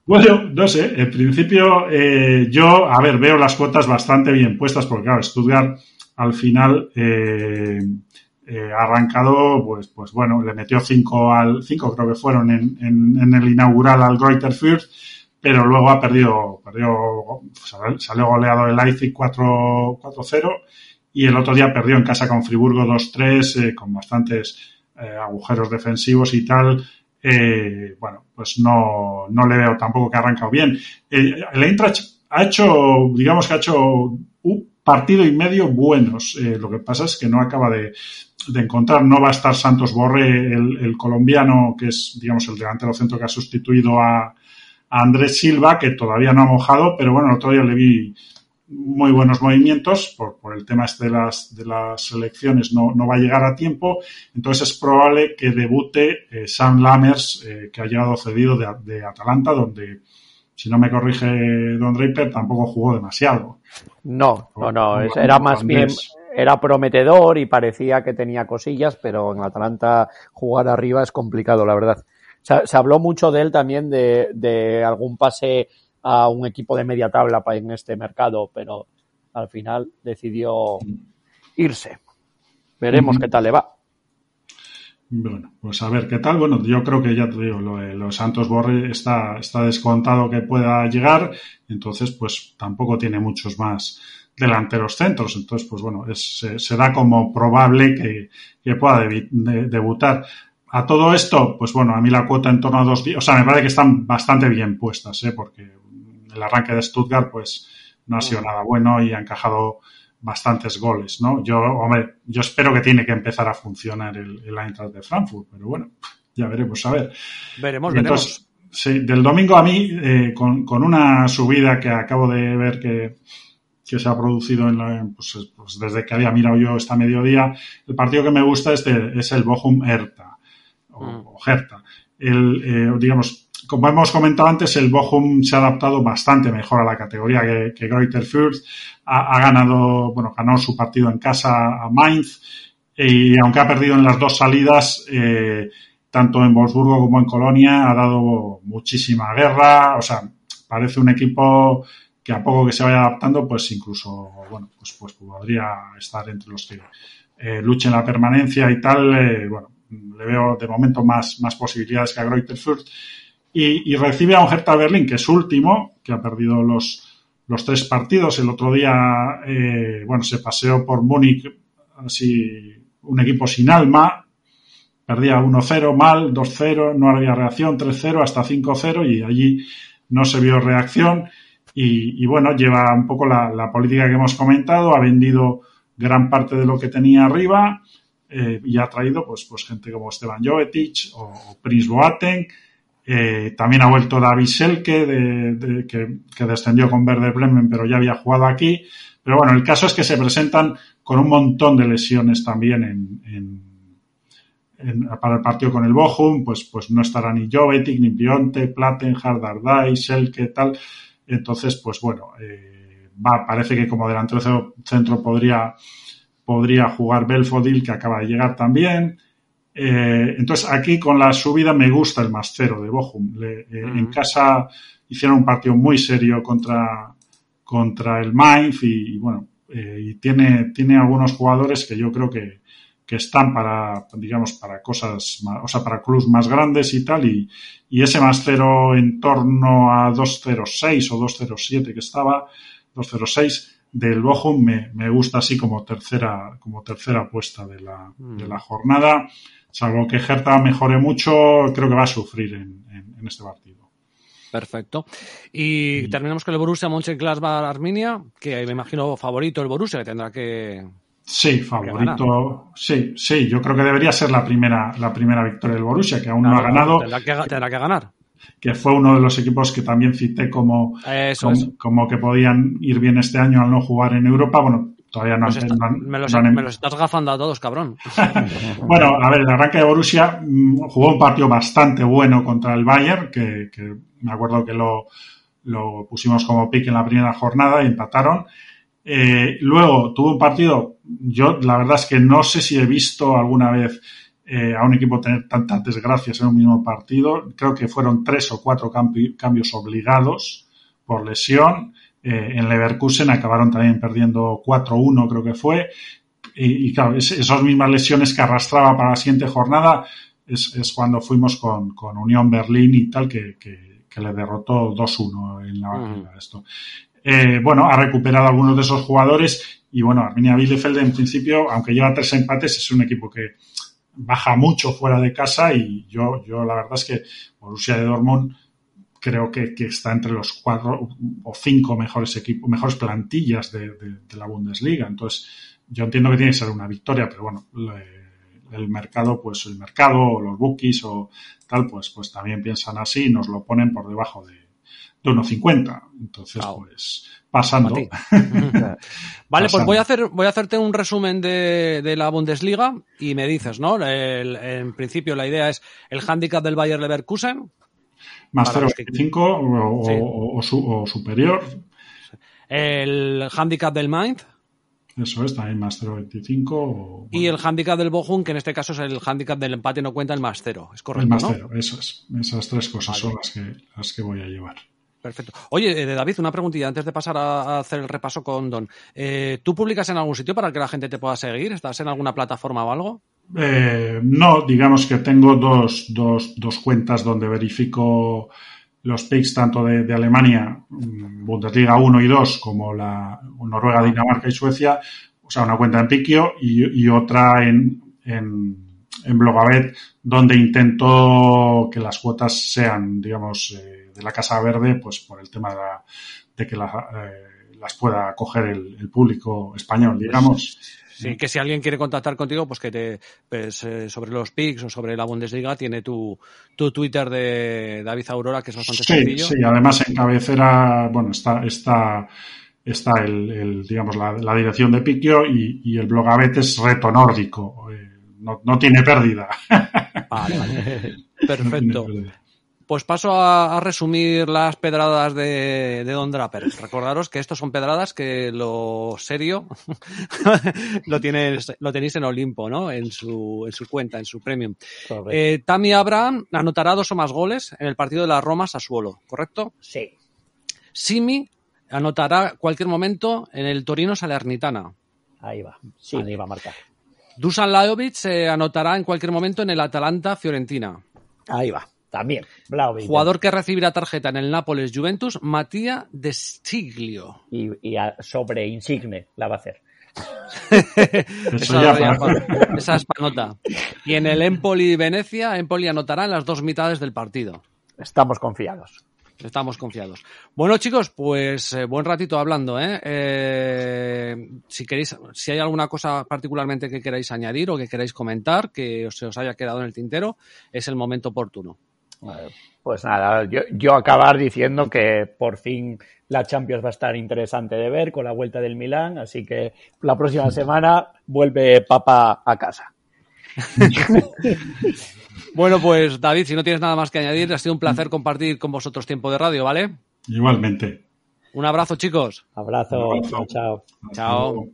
Bueno, no sé, en principio eh, yo, a ver, veo las cuotas bastante bien puestas, porque claro, Stuttgart al final eh, eh, ha arrancado, pues, pues bueno, le metió cinco al, cinco creo que fueron en, en, el inaugural al Greuther Fürth, pero luego ha perdido, perdió, salió goleado el Leipzig 4-0 y el otro día perdió en casa con Friburgo 2-3, con bastantes agujeros defensivos y tal eh, bueno, pues no, no le veo tampoco que ha arrancado bien. Eh, el Eintracht ha hecho, digamos que ha hecho un partido y medio buenos. Eh, lo que pasa es que no acaba de, de encontrar. No va a estar Santos Borre, el, colombiano, que es, digamos, el delantero centro que ha sustituido a, a Andrés Silva, que todavía no ha mojado, pero bueno, el otro día le vi muy buenos movimientos, por, por el tema este de las, de las elecciones no, no, va a llegar a tiempo, entonces es probable que debute eh, Sam Lammers, eh, que ha llegado cedido de, de, Atalanta, donde, si no me corrige Don Draper, tampoco jugó demasiado. No, no, no, era más bien, era prometedor y parecía que tenía cosillas, pero en Atalanta jugar arriba es complicado, la verdad. Se, se habló mucho de él también, de, de algún pase a un equipo de media tabla en este mercado, pero al final decidió irse. Veremos qué tal le va. Bueno, pues a ver qué tal. Bueno, yo creo que ya te digo, lo de los Santos Borre está, está descontado que pueda llegar, entonces pues tampoco tiene muchos más delanteros centros. Entonces, pues bueno, es, se, da como probable que, que pueda debutar. A todo esto, pues bueno, a mí la cuota en torno a dos días, o sea, me parece que están bastante bien puestas, ¿eh? porque el arranque de Stuttgart pues no ha sido mm. nada bueno y ha encajado bastantes goles, ¿no? Yo, hombre, yo espero que tiene que empezar a funcionar el, el Eintracht de Frankfurt, pero bueno, ya veremos, a ver. Veremos, veremos. Sí, del domingo a mí, eh, con, con, una subida que acabo de ver que, que se ha producido en la, pues, pues, desde que había mirado yo esta mediodía, el partido que me gusta es, es el Bochum Hertha, o, mm. o Hertha. El, eh, digamos, como hemos comentado antes, el Bochum se ha adaptado bastante mejor a la categoría que, que Greuther Fürth. Ha, ganado, bueno, ganó su partido en casa a Mainz y aunque ha perdido en las dos salidas, eh, tanto en Wolfsburgo como en Colonia, ha dado muchísima guerra. O sea, parece un equipo que a poco que se vaya adaptando, pues incluso, bueno, pues, pues podría estar entre los que eh, luchen la permanencia y tal. Eh, bueno, le veo de momento más, más posibilidades que a Greuther Fürth y, recibe a un Hertha Berlín, que es último, que ha perdido los, los tres partidos. El otro día, eh, bueno, se paseó por Múnich, así, un equipo sin alma, perdía 1-0 mal, 2-0, no había reacción, 3-0, hasta 5-0 y allí no se vio reacción. Y, bueno, lleva un poco la, política que hemos comentado, ha vendido gran parte de lo que tenía arriba eh, y ha traído pues, pues gente como Esteban Jovetic o, o Prince Boateng eh, también ha vuelto David Selke, que, descendió con Werder Bremen, pero ya había jugado aquí. Pero bueno, el caso es que se presentan con un montón de lesiones también en, para el partido con el Bochum, pues, pues no estará ni Jovetic, ni Pionte, Plattenhardt, Dardai, Selke, tal. Entonces, pues bueno, eh, va, parece que como delantero centro podría, podría jugar Belfodil, que acaba de llegar también. Eh, entonces, aquí con la subida me gusta el más cero de Bochum. Le, eh, En casa hicieron un partido muy serio contra, contra el Mainz y, y bueno, eh, y tiene, tiene algunos jugadores que yo creo que, que están para, digamos, para cosas, más, o sea, para clubs más grandes y tal, y, y ese más cero en torno a 2.06 o 2.07 que estaba, 2.06 del Bochum me, me, gusta así como tercera, como tercera apuesta de la, mm. de la jornada, salvo que Hertha mejore mucho, creo que va a sufrir en, en, en este partido. Perfecto. Y, y, terminamos con el Borussia Mönchengladbach-Arminia, que me imagino favorito el Borussia, que tendrá que Sí, favorito. Sí, sí, yo creo que debería ser la primera, la primera victoria del Borussia, que aún no, no ha ganado. Tendrá que, tendrá que, ganar. Que fue uno de los equipos que también cité como, como, como, que podían ir bien este año al no jugar en Europa. Bueno, todavía no, está, no, me, los, no me, los, estás gafando a todos, cabrón. bueno, a ver, el arranque de Borussia mmm, jugó un partido bastante bueno contra el Bayern, que, que me acuerdo que lo, lo pusimos como pick en la primera jornada y empataron. Eh, luego tuvo un partido, yo la verdad es que no sé si he visto alguna vez eh, a un equipo tener tantas desgracias en un mismo partido. Creo que fueron tres o cuatro cambi cambios obligados por lesión. Eh, en Leverkusen acabaron también perdiendo 4-1, creo que fue. Y, y claro, es, esas mismas lesiones que arrastraba para la siguiente jornada es, es cuando fuimos con, con, Unión Berlín y tal, que, que, que le derrotó 2-1 en la uh -huh. esto. Eh, bueno, ha recuperado algunos de esos jugadores y bueno, Arminia Bielefeld en principio, aunque lleva tres empates, es un equipo que baja mucho fuera de casa y yo, yo la verdad es que Borussia de Dortmund creo que, que está entre los cuatro o cinco mejores equipos, mejores plantillas de, de, la Bundesliga. Entonces, yo entiendo que tiene que ser una victoria, pero bueno, le, el mercado, pues el mercado o los bookies o tal, pues, pues también piensan así y nos lo ponen por debajo de, de 1,50. Entonces, pues, pasando. vale, pasando. pues voy a hacer, voy a hacerte un resumen de, de la Bundesliga y me dices, ¿no? El, en principio la idea es el handicap del Bayer Leverkusen. Más 0,25 que... o, sí. o, o, su, o, superior. El handicap del Mainz. Eso es, también más 0,25. Bueno. Y el handicap del Bochum, que en este caso es el handicap del empate, no cuenta el más cero. Es correcto. El más ¿no? cero, eso es. Esas tres cosas vale. son las que, las que voy a llevar. Perfecto. Oye, eh, David, una preguntilla antes de pasar a, hacer el repaso con Don. Eh, ¿Tú publicas en algún sitio para que la gente te pueda seguir? ¿Estás en alguna plataforma o algo? Eh, no, digamos que tengo dos, dos, dos, cuentas donde verifico los picks tanto de, Alemania, mm, Bundesliga 1 y 2, como la Noruega, Dinamarca y Suecia, o sea, una cuenta en Piquio y, y otra en, en, en Blogabet, donde intento que las cuotas sean, digamos, eh, de la Casa Verde, pues por el tema de, la, de que la, eh, las pueda coger el, el, público español, digamos. Sí, que si alguien quiere contactar contigo, pues que te pues, eh, sobre los PICs o sobre la Bundesliga tiene tu, tu Twitter de David Aurora, que es bastante sí, sencillo. Sí, además en cabecera, bueno, está, está, está el, el digamos, la, la, dirección de Piquio y, y el blogabet es reto nórdico. Eh, no, no, tiene pérdida. Vale, vale. Perfecto. No pues paso a, a, resumir las pedradas de, de, Don Draper. Recordaros que estos son pedradas que lo serio lo, tienes, lo tenéis en Olimpo, ¿no? En su, en su cuenta, en su premium. Eh, Tammy Abraham anotará dos o más goles en el partido de la Roma Sassuolo, ¿correcto? Sí. Simi anotará cualquier momento en el Torino Salernitana. Ahí va. Sí, vale. iba a marcar. Dusan Lajovic eh, anotará en cualquier momento en el Atalanta Fiorentina. Ahí va. También. Jugador que recibirá tarjeta en el Nápoles Juventus, Matías de Stiglio. Y, y a, sobre Insigne la va a hacer. esa, esa es panota. Y en el Empoli Venecia, Empoli anotará en las dos mitades del partido. Estamos confiados. Estamos confiados. Bueno, chicos, pues eh, buen ratito hablando, ¿eh? ¿eh? Si queréis, si hay alguna cosa particularmente que queráis añadir o que queráis comentar, que se os haya quedado en el tintero, es el momento oportuno. Pues nada, yo, yo, acabar diciendo que por fin la Champions va a estar interesante de ver con la vuelta del Milán, así que la próxima semana vuelve Papa a casa. bueno, pues David, si no tienes nada más que añadir, ha sido un placer compartir con vosotros tiempo de radio, ¿vale? Igualmente. Un abrazo, chicos. Abrazo. Un abrazo. Chao. Chao.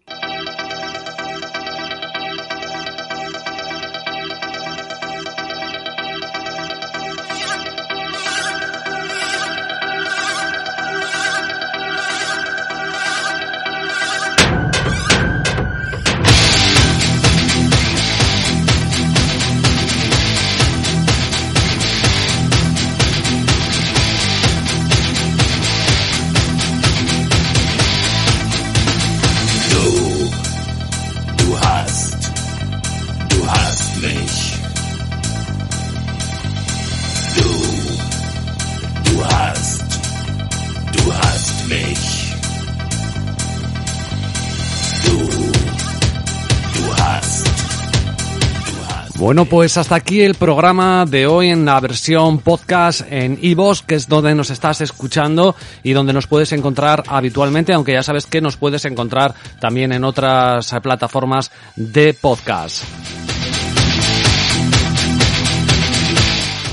Bueno, pues hasta aquí el programa de hoy en la versión podcast en iVoox, que es donde nos estás escuchando y donde nos puedes encontrar habitualmente, aunque ya sabes que nos puedes encontrar también en otras plataformas de podcast.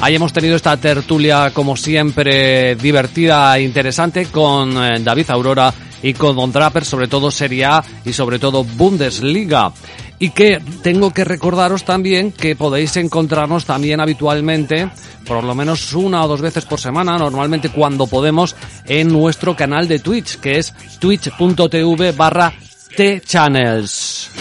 Ahí hemos tenido esta tertulia, como siempre, divertida e interesante con eh, David Aurora y con Don Draper, sobre todo Serie A y sobre todo Bundesliga. Y que tengo que recordaros también que podéis encontrarnos también habitualmente, por lo menos una o dos veces por semana, normalmente cuando podemos, en nuestro canal de Twitch, que es twitch.tv barra T-Channels.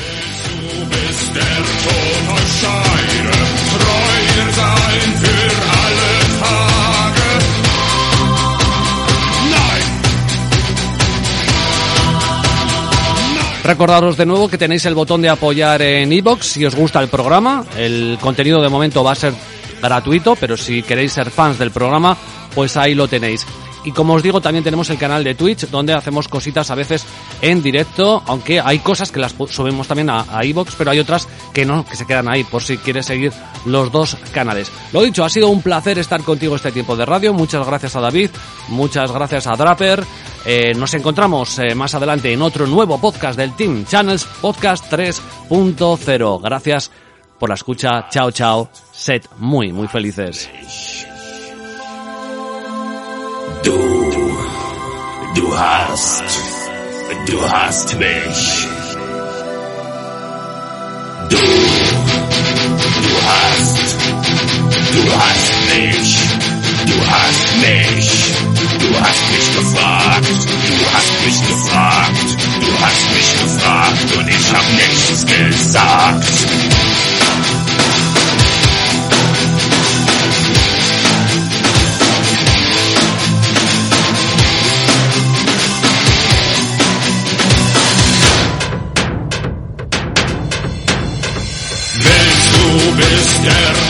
Recordaros de nuevo que tenéis el botón de apoyar en iBox si os gusta el programa. El contenido de momento va a ser gratuito, pero si queréis ser fans del programa, pues ahí lo tenéis. Y como os digo, también tenemos el canal de Twitch, donde hacemos cositas a veces en directo, aunque hay cosas que las subimos también a, iBox, pero hay otras que no, que se quedan ahí, por si quieres seguir los dos canales. Lo dicho, ha sido un placer estar contigo este tiempo de radio. Muchas gracias a David, muchas gracias a Draper. Eh, nos encontramos eh, más adelante en otro nuevo podcast del Team Channels Podcast 3.0. Gracias por la escucha. Chao, chao. Sed muy, muy felices. Du hast mich gefragt, du hast mich gefragt, du hast mich gefragt und ich hab nichts gesagt. Willst du bist der